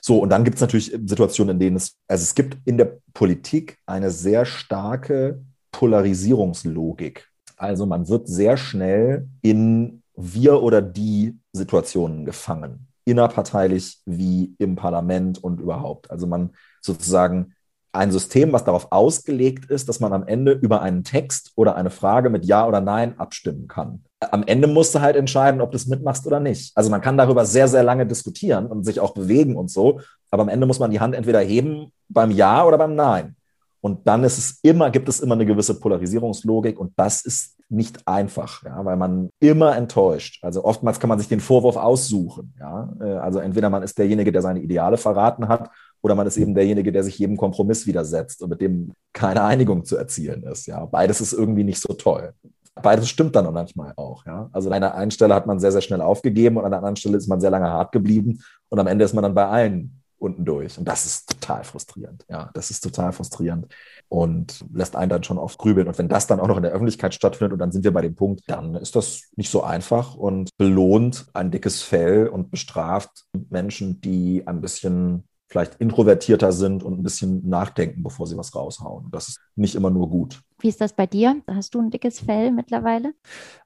So, und dann gibt es natürlich Situationen, in denen es, also es gibt in der Politik eine sehr starke Polarisierungslogik. Also man wird sehr schnell in wir oder die Situationen gefangen innerparteilich wie im Parlament und überhaupt. Also man sozusagen ein System, was darauf ausgelegt ist, dass man am Ende über einen Text oder eine Frage mit Ja oder Nein abstimmen kann. Am Ende musst du halt entscheiden, ob du es mitmachst oder nicht. Also man kann darüber sehr, sehr lange diskutieren und sich auch bewegen und so, aber am Ende muss man die Hand entweder heben beim Ja oder beim Nein. Und dann ist es immer, gibt es immer eine gewisse Polarisierungslogik und das ist nicht einfach, ja, weil man immer enttäuscht. Also oftmals kann man sich den Vorwurf aussuchen. Ja? Äh, also entweder man ist derjenige, der seine Ideale verraten hat, oder man ist eben derjenige, der sich jedem Kompromiss widersetzt und mit dem keine Einigung zu erzielen ist. Ja? Beides ist irgendwie nicht so toll. Beides stimmt dann manchmal auch. Ja? Also an einer einen Stelle hat man sehr, sehr schnell aufgegeben und an der anderen Stelle ist man sehr lange hart geblieben und am Ende ist man dann bei allen unten durch. Und das ist total frustrierend. Ja, das ist total frustrierend und lässt einen dann schon oft grübeln. Und wenn das dann auch noch in der Öffentlichkeit stattfindet und dann sind wir bei dem Punkt, dann ist das nicht so einfach und belohnt ein dickes Fell und bestraft Menschen, die ein bisschen vielleicht introvertierter sind und ein bisschen nachdenken, bevor sie was raushauen. Das ist nicht immer nur gut. Wie ist das bei dir? Hast du ein dickes Fell mittlerweile?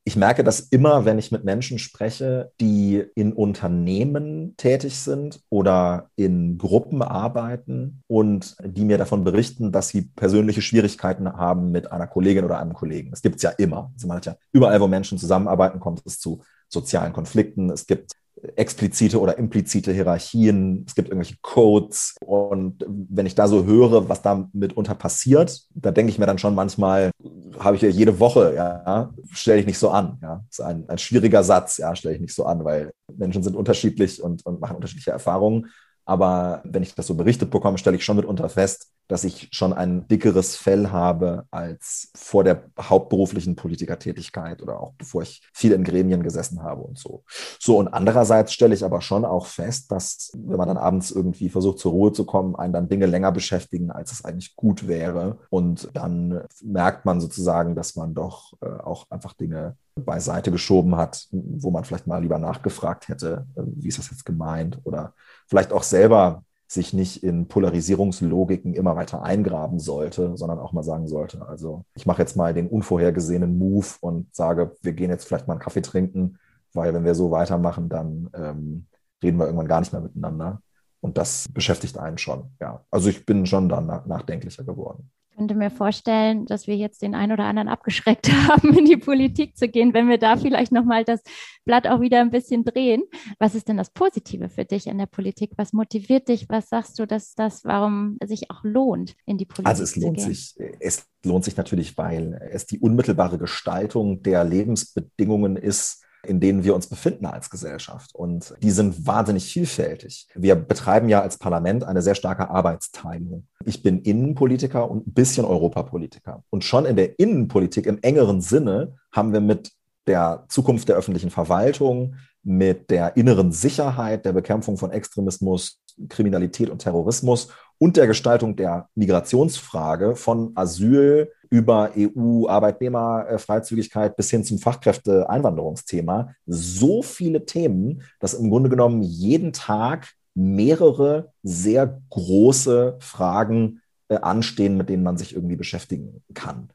Ich merke das immer, wenn ich mit Menschen spreche, die in Unternehmen tätig sind oder in Gruppen arbeiten und die mir davon berichten, dass sie persönliche Schwierigkeiten haben mit einer Kollegin oder einem Kollegen. Das gibt es ja immer. Also man hat ja überall, wo Menschen zusammenarbeiten, kommt es zu sozialen Konflikten. Es gibt explizite oder implizite Hierarchien, es gibt irgendwelche Codes. Und wenn ich da so höre, was da mitunter passiert, da denke ich mir dann schon manchmal, habe ich ja jede Woche, ja, stelle ich nicht so an. Ja. Ist ein, ein schwieriger Satz, ja, stelle ich nicht so an, weil Menschen sind unterschiedlich und, und machen unterschiedliche Erfahrungen. Aber wenn ich das so berichtet bekomme, stelle ich schon mitunter fest, dass ich schon ein dickeres Fell habe als vor der hauptberuflichen Politikertätigkeit oder auch bevor ich viel in Gremien gesessen habe und so. So, und andererseits stelle ich aber schon auch fest, dass, wenn man dann abends irgendwie versucht, zur Ruhe zu kommen, einen dann Dinge länger beschäftigen, als es eigentlich gut wäre. Und dann merkt man sozusagen, dass man doch äh, auch einfach Dinge beiseite geschoben hat, wo man vielleicht mal lieber nachgefragt hätte, äh, wie ist das jetzt gemeint oder vielleicht auch selber sich nicht in Polarisierungslogiken immer weiter eingraben sollte, sondern auch mal sagen sollte, also ich mache jetzt mal den unvorhergesehenen Move und sage, wir gehen jetzt vielleicht mal einen Kaffee trinken, weil wenn wir so weitermachen, dann ähm, reden wir irgendwann gar nicht mehr miteinander. Und das beschäftigt einen schon, ja. Also ich bin schon dann nachdenklicher geworden könnte mir vorstellen, dass wir jetzt den einen oder anderen abgeschreckt haben, in die Politik zu gehen, wenn wir da vielleicht nochmal das Blatt auch wieder ein bisschen drehen. Was ist denn das Positive für dich in der Politik? Was motiviert dich? Was sagst du, dass das, warum sich auch lohnt, in die Politik also es zu lohnt gehen? Sich, es lohnt sich natürlich, weil es die unmittelbare Gestaltung der Lebensbedingungen ist, in denen wir uns befinden als Gesellschaft. Und die sind wahnsinnig vielfältig. Wir betreiben ja als Parlament eine sehr starke Arbeitsteilung. Ich bin Innenpolitiker und ein bisschen Europapolitiker. Und schon in der Innenpolitik im engeren Sinne haben wir mit der Zukunft der öffentlichen Verwaltung, mit der inneren Sicherheit, der Bekämpfung von Extremismus, Kriminalität und Terrorismus und der Gestaltung der Migrationsfrage von Asyl über EU-Arbeitnehmerfreizügigkeit bis hin zum Fachkräfte-Einwanderungsthema so viele Themen, dass im Grunde genommen jeden Tag mehrere sehr große Fragen äh, anstehen, mit denen man sich irgendwie beschäftigen kann.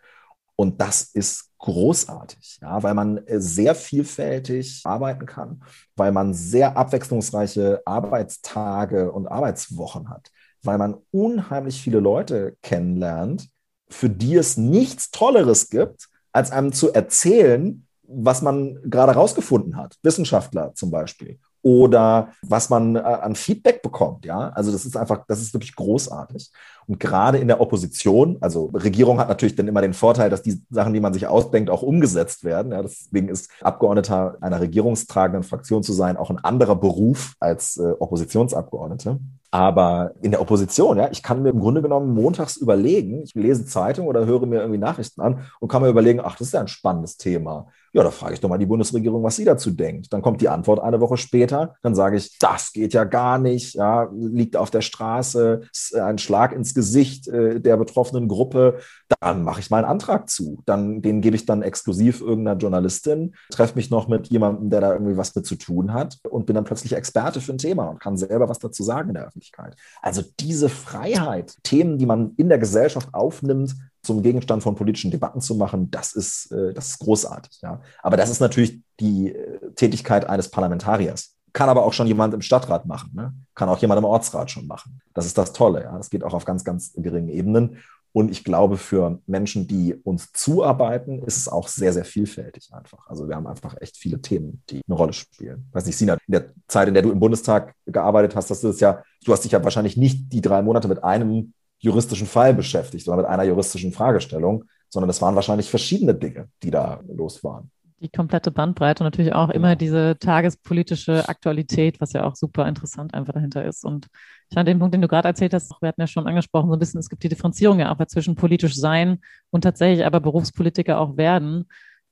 Und das ist großartig, ja, weil man äh, sehr vielfältig arbeiten kann, weil man sehr abwechslungsreiche Arbeitstage und Arbeitswochen hat, weil man unheimlich viele Leute kennenlernt, für die es nichts Tolleres gibt, als einem zu erzählen, was man gerade rausgefunden hat. Wissenschaftler zum Beispiel. Oder was man äh, an Feedback bekommt, ja. Also das ist einfach, das ist wirklich großartig. Und gerade in der Opposition, also Regierung hat natürlich dann immer den Vorteil, dass die Sachen, die man sich ausdenkt, auch umgesetzt werden. Ja, deswegen ist Abgeordneter einer regierungstragenden Fraktion zu sein auch ein anderer Beruf als äh, Oppositionsabgeordnete. Aber in der Opposition, ja, ich kann mir im Grunde genommen montags überlegen, ich lese Zeitung oder höre mir irgendwie Nachrichten an und kann mir überlegen, ach, das ist ja ein spannendes Thema. Ja, da frage ich doch mal die Bundesregierung, was sie dazu denkt. Dann kommt die Antwort eine Woche später. Dann sage ich, das geht ja gar nicht. Ja, liegt auf der Straße, ist ein Schlag ins Gesicht äh, der betroffenen Gruppe. Dann mache ich mal einen Antrag zu. Dann, den gebe ich dann exklusiv irgendeiner Journalistin, treffe mich noch mit jemandem, der da irgendwie was mit zu tun hat und bin dann plötzlich Experte für ein Thema und kann selber was dazu sagen in der Öffentlichkeit. Also diese Freiheit, Themen, die man in der Gesellschaft aufnimmt, zum Gegenstand von politischen Debatten zu machen, das ist, äh, das ist großartig. Ja. Aber das ist natürlich die äh, Tätigkeit eines Parlamentariers. Kann aber auch schon jemand im Stadtrat machen, ne? kann auch jemand im Ortsrat schon machen. Das ist das Tolle. Ja. Das geht auch auf ganz, ganz geringen Ebenen. Und ich glaube, für Menschen, die uns zuarbeiten, ist es auch sehr, sehr vielfältig einfach. Also wir haben einfach echt viele Themen, die eine Rolle spielen. Weiß nicht, Sina, in der Zeit, in der du im Bundestag gearbeitet hast, hast du es ja, du hast dich ja wahrscheinlich nicht die drei Monate mit einem juristischen Fall beschäftigt, sondern mit einer juristischen Fragestellung, sondern das waren wahrscheinlich verschiedene Dinge, die da los waren die komplette Bandbreite und natürlich auch immer diese tagespolitische Aktualität, was ja auch super interessant einfach dahinter ist. Und ich fand den Punkt, den du gerade erzählt hast, wir hatten ja schon angesprochen, so ein bisschen, es gibt die Differenzierung ja auch zwischen politisch sein und tatsächlich aber Berufspolitiker auch werden.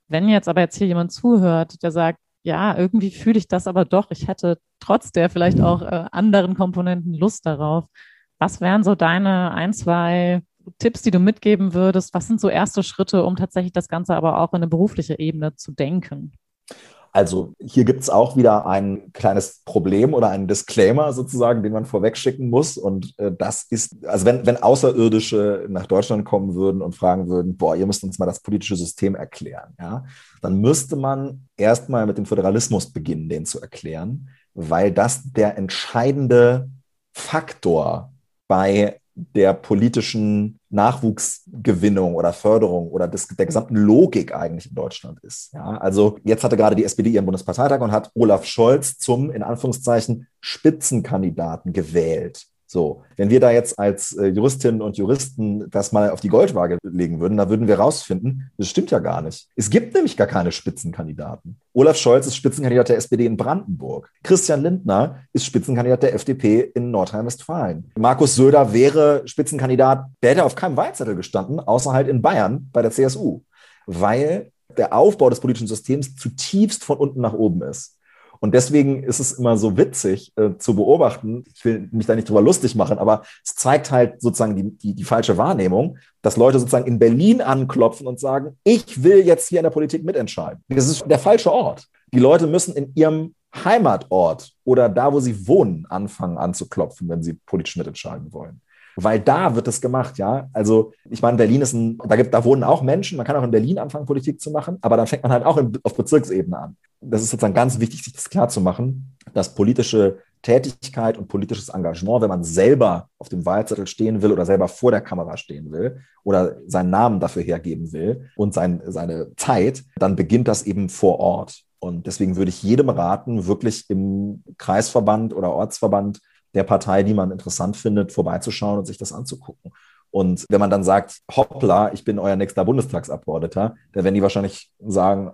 Wenn jetzt aber jetzt hier jemand zuhört, der sagt, ja, irgendwie fühle ich das aber doch, ich hätte trotz der vielleicht auch äh, anderen Komponenten Lust darauf. Was wären so deine ein, zwei Tipps, die du mitgeben würdest? Was sind so erste Schritte, um tatsächlich das Ganze aber auch in eine berufliche Ebene zu denken? Also hier gibt es auch wieder ein kleines Problem oder einen Disclaimer sozusagen, den man vorweg schicken muss. Und äh, das ist, also wenn, wenn Außerirdische nach Deutschland kommen würden und fragen würden, boah, ihr müsst uns mal das politische System erklären, ja, dann müsste man erstmal mit dem Föderalismus beginnen, den zu erklären, weil das der entscheidende Faktor bei der politischen Nachwuchsgewinnung oder Förderung oder des, der gesamten Logik eigentlich in Deutschland ist. Ja, also jetzt hatte gerade die SPD ihren Bundesparteitag und hat Olaf Scholz zum, in Anführungszeichen, Spitzenkandidaten gewählt. So, wenn wir da jetzt als äh, Juristinnen und Juristen das mal auf die Goldwaage legen würden, dann würden wir rausfinden, das stimmt ja gar nicht. Es gibt nämlich gar keine Spitzenkandidaten. Olaf Scholz ist Spitzenkandidat der SPD in Brandenburg. Christian Lindner ist Spitzenkandidat der FDP in Nordrhein-Westfalen. Markus Söder wäre Spitzenkandidat, der hätte auf keinem Wahlzettel gestanden, außer halt in Bayern bei der CSU, weil der Aufbau des politischen Systems zutiefst von unten nach oben ist. Und deswegen ist es immer so witzig äh, zu beobachten. Ich will mich da nicht drüber lustig machen, aber es zeigt halt sozusagen die, die, die falsche Wahrnehmung, dass Leute sozusagen in Berlin anklopfen und sagen, ich will jetzt hier in der Politik mitentscheiden. Das ist der falsche Ort. Die Leute müssen in ihrem Heimatort oder da, wo sie wohnen, anfangen anzuklopfen, wenn sie politisch mitentscheiden wollen weil da wird es gemacht, ja. Also ich meine, Berlin ist ein, da gibt, da wohnen auch Menschen, man kann auch in Berlin anfangen, Politik zu machen, aber dann fängt man halt auch in, auf Bezirksebene an. Das ist sozusagen ganz wichtig, sich das klar zu machen, dass politische Tätigkeit und politisches Engagement, wenn man selber auf dem Wahlzettel stehen will oder selber vor der Kamera stehen will oder seinen Namen dafür hergeben will und sein, seine Zeit, dann beginnt das eben vor Ort. Und deswegen würde ich jedem raten, wirklich im Kreisverband oder Ortsverband der Partei, die man interessant findet, vorbeizuschauen und sich das anzugucken. Und wenn man dann sagt, hoppla, ich bin euer nächster Bundestagsabgeordneter, dann werden die wahrscheinlich sagen,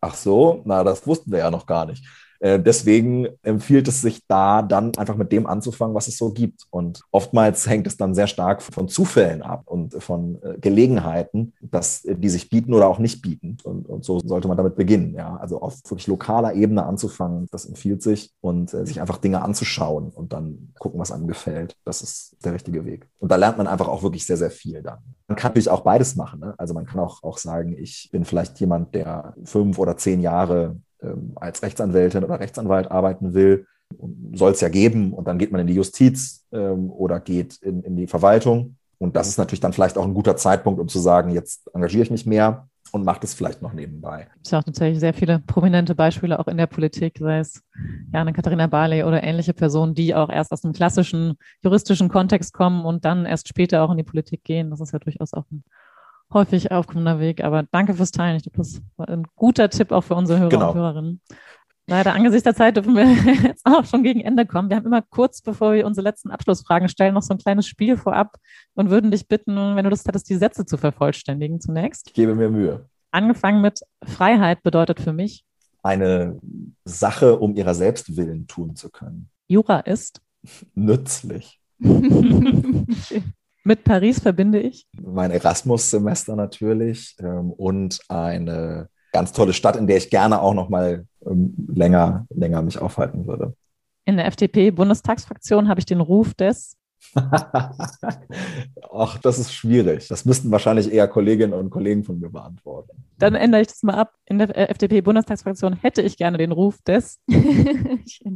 ach so, na, das wussten wir ja noch gar nicht. Äh, deswegen empfiehlt es sich da dann einfach mit dem anzufangen, was es so gibt. Und oftmals hängt es dann sehr stark von Zufällen ab und von äh, Gelegenheiten, dass äh, die sich bieten oder auch nicht bieten. Und, und, so sollte man damit beginnen. Ja, also auf wirklich lokaler Ebene anzufangen, das empfiehlt sich und äh, sich einfach Dinge anzuschauen und dann gucken, was einem gefällt. Das ist der richtige Weg. Und da lernt man einfach auch wirklich sehr, sehr viel dann. Man kann natürlich auch beides machen. Ne? Also man kann auch, auch sagen, ich bin vielleicht jemand, der fünf oder zehn Jahre ähm, als Rechtsanwältin oder Rechtsanwalt arbeiten will, soll es ja geben. Und dann geht man in die Justiz ähm, oder geht in, in die Verwaltung. Und das ist natürlich dann vielleicht auch ein guter Zeitpunkt, um zu sagen, jetzt engagiere ich mich mehr und mache das vielleicht noch nebenbei. Es gibt auch tatsächlich sehr viele prominente Beispiele auch in der Politik, sei es ja, eine Katharina Barley oder ähnliche Personen, die auch erst aus einem klassischen juristischen Kontext kommen und dann erst später auch in die Politik gehen. Das ist ja durchaus auch ein häufig aufkommender Weg. Aber danke fürs Teilen. Ich glaube, das war ein guter Tipp auch für unsere Hörer genau. und Hörerinnen. Leider angesichts der Zeit dürfen wir jetzt auch schon gegen Ende kommen. Wir haben immer kurz, bevor wir unsere letzten Abschlussfragen stellen, noch so ein kleines Spiel vorab und würden dich bitten, wenn du das hättest, die Sätze zu vervollständigen zunächst. Ich gebe mir Mühe. Angefangen mit Freiheit bedeutet für mich eine Sache um ihrer selbst willen tun zu können. Jura ist nützlich. Mit Paris verbinde ich? Mein Erasmus-Semester natürlich ähm, und eine ganz tolle Stadt, in der ich gerne auch noch mal ähm, länger, länger mich aufhalten würde. In der FDP-Bundestagsfraktion habe ich den Ruf des Ach, das ist schwierig. Das müssten wahrscheinlich eher Kolleginnen und Kollegen von mir beantworten. Dann ändere ich das mal ab. In der FDP-Bundestagsfraktion hätte ich gerne den Ruf des. Äh,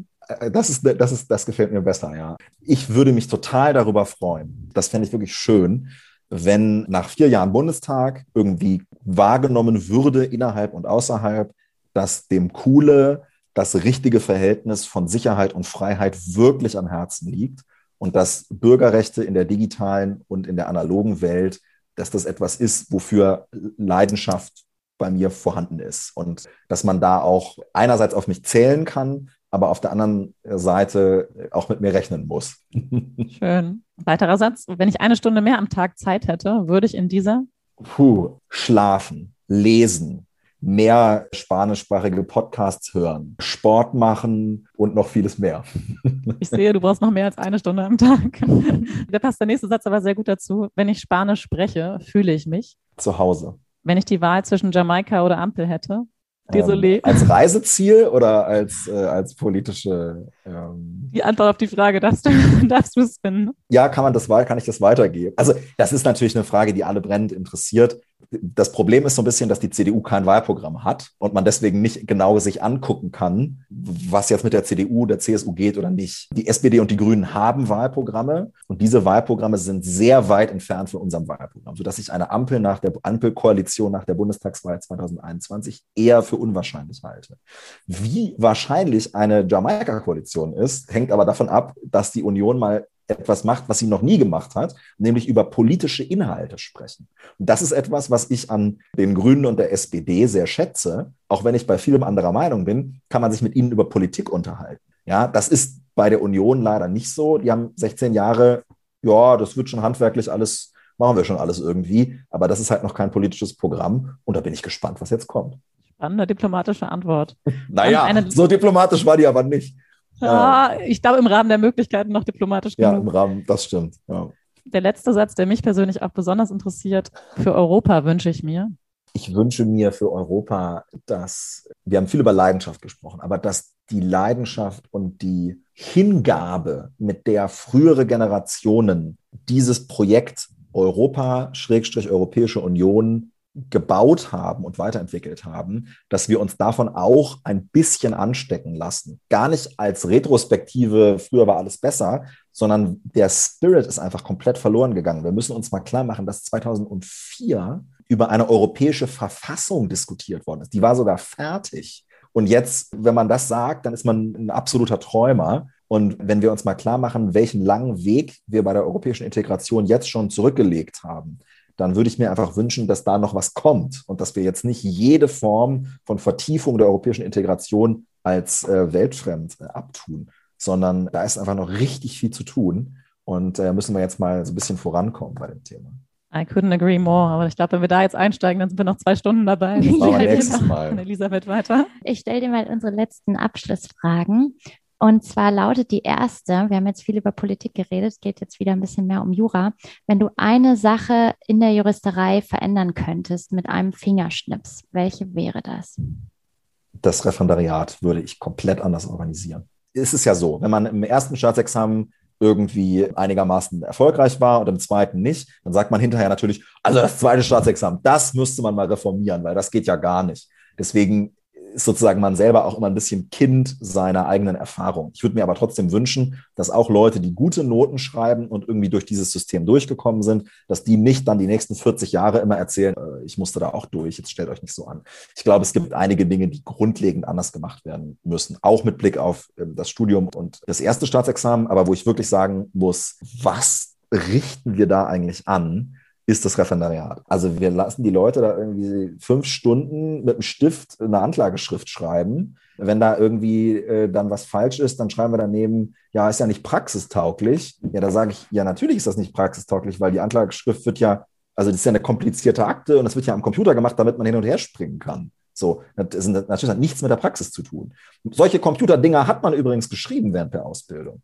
das, ist, das, ist, das gefällt mir besser, ja. Ich würde mich total darüber freuen. Das fände ich wirklich schön, wenn nach vier Jahren Bundestag irgendwie wahrgenommen würde, innerhalb und außerhalb, dass dem Coole das richtige Verhältnis von Sicherheit und Freiheit wirklich am Herzen liegt und dass Bürgerrechte in der digitalen und in der analogen Welt, dass das etwas ist, wofür Leidenschaft bei mir vorhanden ist und dass man da auch einerseits auf mich zählen kann, aber auf der anderen Seite auch mit mir rechnen muss. Schön. Weiterer Satz. Wenn ich eine Stunde mehr am Tag Zeit hätte, würde ich in dieser Puh, schlafen, lesen, mehr spanischsprachige Podcasts hören, Sport machen und noch vieles mehr. Ich sehe, du brauchst noch mehr als eine Stunde am Tag. Da passt der nächste Satz aber sehr gut dazu. Wenn ich Spanisch spreche, fühle ich mich. Zu Hause. Wenn ich die Wahl zwischen Jamaika oder Ampel hätte, Desolé. Ähm, als Reiseziel oder als, äh, als politische. Ähm die Antwort auf die Frage, darfst du, darfst du es finden? Ja, kann man das kann ich das weitergeben? Also, das ist natürlich eine Frage, die alle brennend interessiert das Problem ist so ein bisschen, dass die CDU kein Wahlprogramm hat und man deswegen nicht genau sich angucken kann, was jetzt mit der CDU, der CSU geht oder nicht. Die SPD und die Grünen haben Wahlprogramme und diese Wahlprogramme sind sehr weit entfernt von unserem Wahlprogramm, sodass ich eine Ampel nach der Ampelkoalition nach der Bundestagswahl 2021 eher für unwahrscheinlich halte. Wie wahrscheinlich eine Jamaika-Koalition ist, hängt aber davon ab, dass die Union mal etwas macht, was sie noch nie gemacht hat, nämlich über politische Inhalte sprechen. Und das ist etwas, was ich an den Grünen und der SPD sehr schätze. Auch wenn ich bei vielem anderer Meinung bin, kann man sich mit ihnen über Politik unterhalten. Ja, das ist bei der Union leider nicht so. Die haben 16 Jahre, ja, das wird schon handwerklich alles, machen wir schon alles irgendwie. Aber das ist halt noch kein politisches Programm. Und da bin ich gespannt, was jetzt kommt. Spannende diplomatische Antwort. naja, so diplomatisch war die aber nicht. Ja, ich glaube, im Rahmen der Möglichkeiten noch diplomatisch genug. Ja, im Rahmen, das stimmt. Ja. Der letzte Satz, der mich persönlich auch besonders interessiert, für Europa wünsche ich mir. Ich wünsche mir für Europa, dass, wir haben viel über Leidenschaft gesprochen, aber dass die Leidenschaft und die Hingabe, mit der frühere Generationen dieses Projekt Europa-Europäische Union gebaut haben und weiterentwickelt haben, dass wir uns davon auch ein bisschen anstecken lassen. Gar nicht als Retrospektive, früher war alles besser, sondern der Spirit ist einfach komplett verloren gegangen. Wir müssen uns mal klar machen, dass 2004 über eine europäische Verfassung diskutiert worden ist. Die war sogar fertig. Und jetzt, wenn man das sagt, dann ist man ein absoluter Träumer. Und wenn wir uns mal klar machen, welchen langen Weg wir bei der europäischen Integration jetzt schon zurückgelegt haben, dann würde ich mir einfach wünschen, dass da noch was kommt und dass wir jetzt nicht jede Form von Vertiefung der europäischen Integration als äh, weltfremd äh, abtun, sondern da ist einfach noch richtig viel zu tun und äh, müssen wir jetzt mal so ein bisschen vorankommen bei dem Thema. I couldn't agree more. Aber ich glaube, wenn wir da jetzt einsteigen, dann sind wir noch zwei Stunden dabei. Das machen wir nächstes Mal. Elisabeth weiter. Ich stelle dir mal unsere letzten Abschlussfragen. Und zwar lautet die erste, wir haben jetzt viel über Politik geredet, es geht jetzt wieder ein bisschen mehr um Jura. Wenn du eine Sache in der Juristerei verändern könntest mit einem Fingerschnips, welche wäre das? Das Referendariat würde ich komplett anders organisieren. Es ist ja so, wenn man im ersten Staatsexamen irgendwie einigermaßen erfolgreich war und im zweiten nicht, dann sagt man hinterher natürlich, also das zweite Staatsexamen, das müsste man mal reformieren, weil das geht ja gar nicht. Deswegen ist sozusagen man selber auch immer ein bisschen Kind seiner eigenen Erfahrung. Ich würde mir aber trotzdem wünschen, dass auch Leute, die gute Noten schreiben und irgendwie durch dieses System durchgekommen sind, dass die nicht dann die nächsten 40 Jahre immer erzählen, äh, ich musste da auch durch, jetzt stellt euch nicht so an. Ich glaube, es gibt einige Dinge, die grundlegend anders gemacht werden müssen, auch mit Blick auf ähm, das Studium und das erste Staatsexamen, aber wo ich wirklich sagen muss, was richten wir da eigentlich an? Ist das Referendariat. Also wir lassen die Leute da irgendwie fünf Stunden mit einem Stift eine Anklageschrift schreiben. Wenn da irgendwie äh, dann was falsch ist, dann schreiben wir daneben, ja, ist ja nicht praxistauglich. Ja, da sage ich, ja, natürlich ist das nicht praxistauglich, weil die Anklageschrift wird ja, also das ist ja eine komplizierte Akte und das wird ja am Computer gemacht, damit man hin und her springen kann. So, das, ist, natürlich hat nichts mit der Praxis zu tun. Solche Computerdinger hat man übrigens geschrieben während der Ausbildung.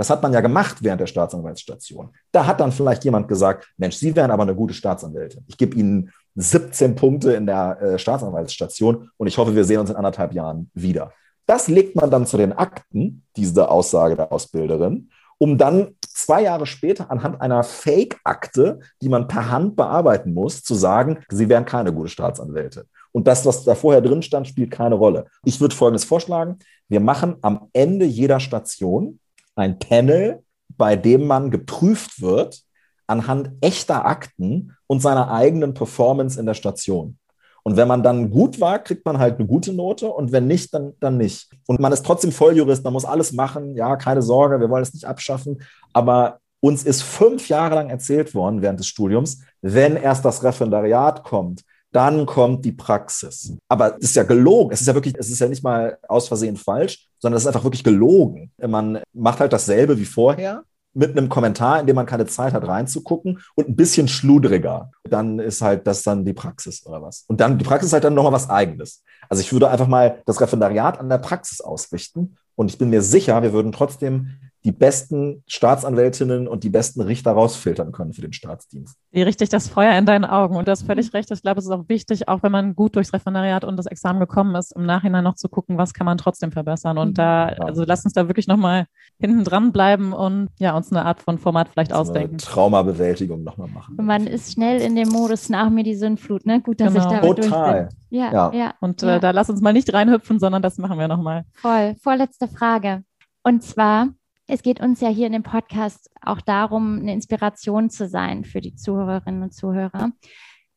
Das hat man ja gemacht während der Staatsanwaltsstation. Da hat dann vielleicht jemand gesagt, Mensch, Sie wären aber eine gute Staatsanwältin. Ich gebe Ihnen 17 Punkte in der äh, Staatsanwaltsstation und ich hoffe, wir sehen uns in anderthalb Jahren wieder. Das legt man dann zu den Akten, diese Aussage der Ausbilderin, um dann zwei Jahre später anhand einer Fake-Akte, die man per Hand bearbeiten muss, zu sagen, Sie wären keine gute Staatsanwältin. Und das, was da vorher drin stand, spielt keine Rolle. Ich würde Folgendes vorschlagen. Wir machen am Ende jeder Station ein Panel, bei dem man geprüft wird anhand echter Akten und seiner eigenen Performance in der Station. Und wenn man dann gut war, kriegt man halt eine gute Note und wenn nicht, dann, dann nicht. Und man ist trotzdem Volljurist, man muss alles machen. Ja, keine Sorge, wir wollen es nicht abschaffen. Aber uns ist fünf Jahre lang erzählt worden während des Studiums, wenn erst das Referendariat kommt, dann kommt die Praxis. Aber es ist ja gelogen. Es ist ja wirklich, es ist ja nicht mal aus Versehen falsch, sondern es ist einfach wirklich gelogen. Man macht halt dasselbe wie vorher, mit einem Kommentar, in dem man keine Zeit hat reinzugucken und ein bisschen schludriger. Dann ist halt das dann die Praxis oder was. Und dann die Praxis ist halt dann nochmal was eigenes. Also ich würde einfach mal das Referendariat an der Praxis ausrichten und ich bin mir sicher, wir würden trotzdem die besten Staatsanwältinnen und die besten Richter rausfiltern können für den Staatsdienst. Wie richtig das Feuer in deinen Augen. Und du hast völlig recht. Ich glaube, es ist auch wichtig, auch wenn man gut durchs Referendariat und das Examen gekommen ist, im Nachhinein noch zu gucken, was kann man trotzdem verbessern. Und da, also lass uns da wirklich nochmal hinten dran bleiben und ja, uns eine Art von Format vielleicht So ausdenken. Traumabewältigung nochmal machen. Man ist schnell in dem Modus nach mir die Sündflut, ne? Gut, dass Genau. ich damit durch Total. bin. Ja, Ja. ja. Und ja. äh, da lass uns mal nicht reinhüpfen, sondern das machen wir nochmal. Voll. Vorletzte Frage. Und zwar, es geht uns ja hier in dem Podcast auch darum, eine Inspiration zu sein für die Zuhörerinnen und Zuhörer.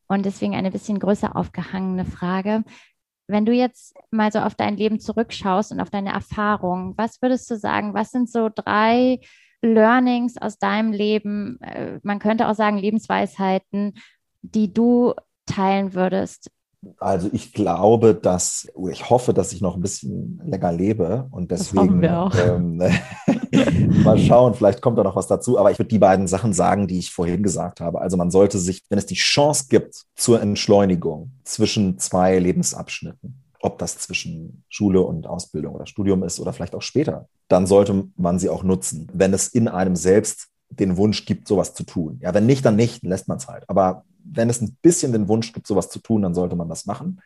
Und deswegen eine bisschen größer aufgehangene Frage. Wenn du jetzt mal so auf dein Leben zurückschaust und auf deine Erfahrungen, was würdest du sagen, was sind so drei Learnings aus deinem Leben, äh, man könnte auch sagen Lebensweisheiten, die du teilen würdest? Also ich glaube, dass, ich hoffe, dass ich noch ein bisschen länger lebe und deswegen hoffen wir auch. Ähm, mal schauen, vielleicht kommt da noch was dazu. Aber ich würde die beiden Sachen sagen, die ich vorhin gesagt habe. Also man sollte sich, wenn es die Chance gibt zur Entschleunigung zwischen zwei Lebensabschnitten, ob das zwischen Schule und Ausbildung oder Studium ist oder vielleicht auch später, dann sollte man sie auch nutzen, wenn es in einem selbst den Wunsch gibt, sowas zu tun. Ja, wenn nicht, dann nicht, dann lässt man es halt. Aber wenn es ein bisschen den Wunsch gibt, sowas zu tun, dann sollte man das machen.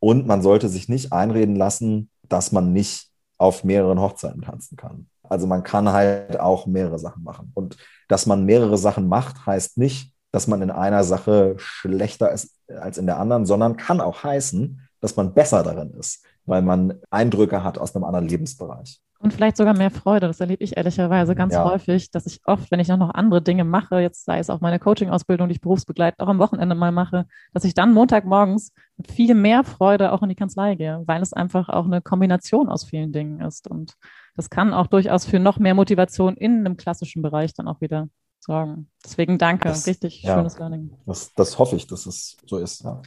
Und man sollte sich nicht einreden lassen, dass man nicht auf mehreren Hochzeiten tanzen kann. Also man kann halt auch mehrere Sachen machen. Und dass man mehrere Sachen macht, heißt nicht, dass man in einer Sache schlechter ist als in der anderen, sondern kann auch heißen, dass man besser darin ist, weil man Eindrücke hat aus einem anderen Lebensbereich. Und vielleicht sogar mehr Freude. Das erlebe ich ehrlicherweise ganz Ja. häufig, dass ich oft, wenn ich noch, noch andere Dinge mache, jetzt sei es auch meine Coaching-Ausbildung, die ich berufsbegleitend auch am Wochenende mal mache, dass ich dann Montagmorgens mit viel mehr Freude auch in die Kanzlei gehe, weil es einfach auch eine Kombination aus vielen Dingen ist. Und das kann auch durchaus für noch mehr Motivation in einem klassischen Bereich dann auch wieder sorgen. Deswegen danke. Das- Richtig ja. schönes Learning. Das, das hoffe ich, dass es so ist. Ja.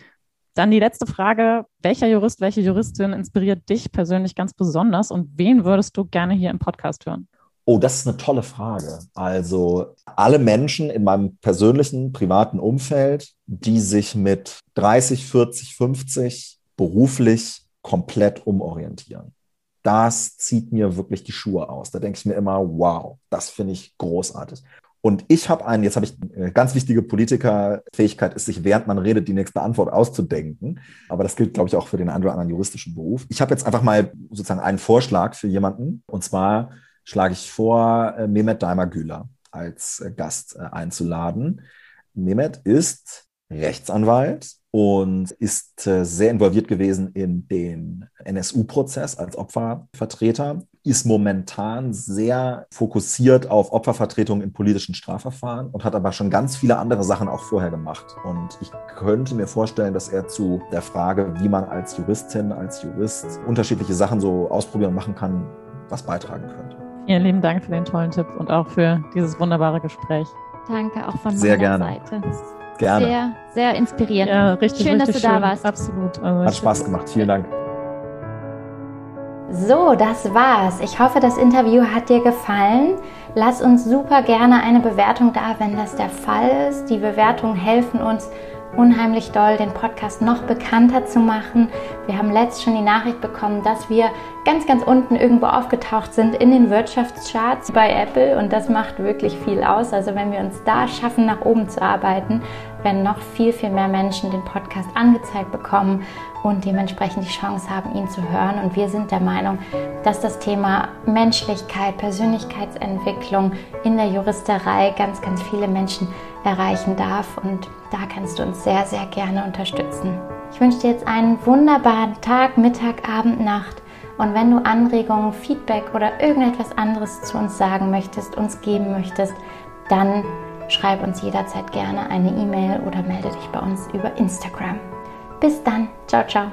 Dann die letzte Frage. Welcher Jurist, welche Juristin inspiriert dich persönlich ganz besonders und wen würdest du gerne hier im Podcast hören? Oh, das ist eine tolle Frage. Also alle Menschen in meinem persönlichen, privaten Umfeld, die sich mit 30, 40, 50 beruflich komplett umorientieren. Das zieht mir wirklich die Schuhe aus. Da denke ich mir immer, wow, das finde ich großartig. Und ich habe einen, jetzt habe ich eine ganz wichtige Politikerfähigkeit, ist sich während man redet, die nächste Antwort auszudenken. Aber das gilt, glaube ich, auch für den einen oder anderen juristischen Beruf. Ich habe jetzt einfach mal sozusagen einen Vorschlag für jemanden. Und zwar schlage ich vor, äh, Mehmet Daimar-Güler als äh, Gast äh, einzuladen. Mehmet ist Rechtsanwalt und ist äh, sehr involviert gewesen in den NSU-Prozess als Opfervertreter, ist momentan sehr fokussiert auf Opfervertretung in politischen Strafverfahren und hat aber schon ganz viele andere Sachen auch vorher gemacht. Und ich könnte mir vorstellen, dass er zu der Frage, wie man als Juristin, als Jurist unterschiedliche Sachen so ausprobieren und machen kann, was beitragen könnte. Vielen lieben Dank für den tollen Tipp und auch für dieses wunderbare Gespräch. Danke auch von Sehr meiner gerne. Seite. Gerne. Sehr, sehr inspirierend. Ja, richtig, Schön, dass richtig du da schön. warst. Absolut. Also Hat Spaß gemacht. Vielen Dank. So, das war's. Ich hoffe, das Interview hat dir gefallen. Lass uns super gerne eine Bewertung da, wenn das der Fall ist. Die Bewertungen helfen uns unheimlich doll, den Podcast noch bekannter zu machen. Wir haben letzt schon die Nachricht bekommen, dass wir ganz, ganz unten irgendwo aufgetaucht sind in den Wirtschaftscharts bei Apple und das macht wirklich viel aus. Also wenn wir uns da schaffen, nach oben zu arbeiten, werden noch viel, viel mehr Menschen den Podcast angezeigt bekommen und dementsprechend die Chance haben, ihn zu hören. Und wir sind der Meinung, dass das Thema Menschlichkeit, Persönlichkeitsentwicklung in der Juristerei ganz, ganz viele Menschen erreichen darf. Und da kannst du uns sehr, sehr gerne unterstützen. Ich wünsche dir jetzt einen wunderbaren Tag, Mittag, Abend, Nacht. Und wenn du Anregungen, Feedback oder irgendetwas anderes zu uns sagen möchtest, uns geben möchtest, dann schreib uns jederzeit gerne eine E-Mail oder melde dich bei uns über Instagram. Bis dann. Ciao, ciao.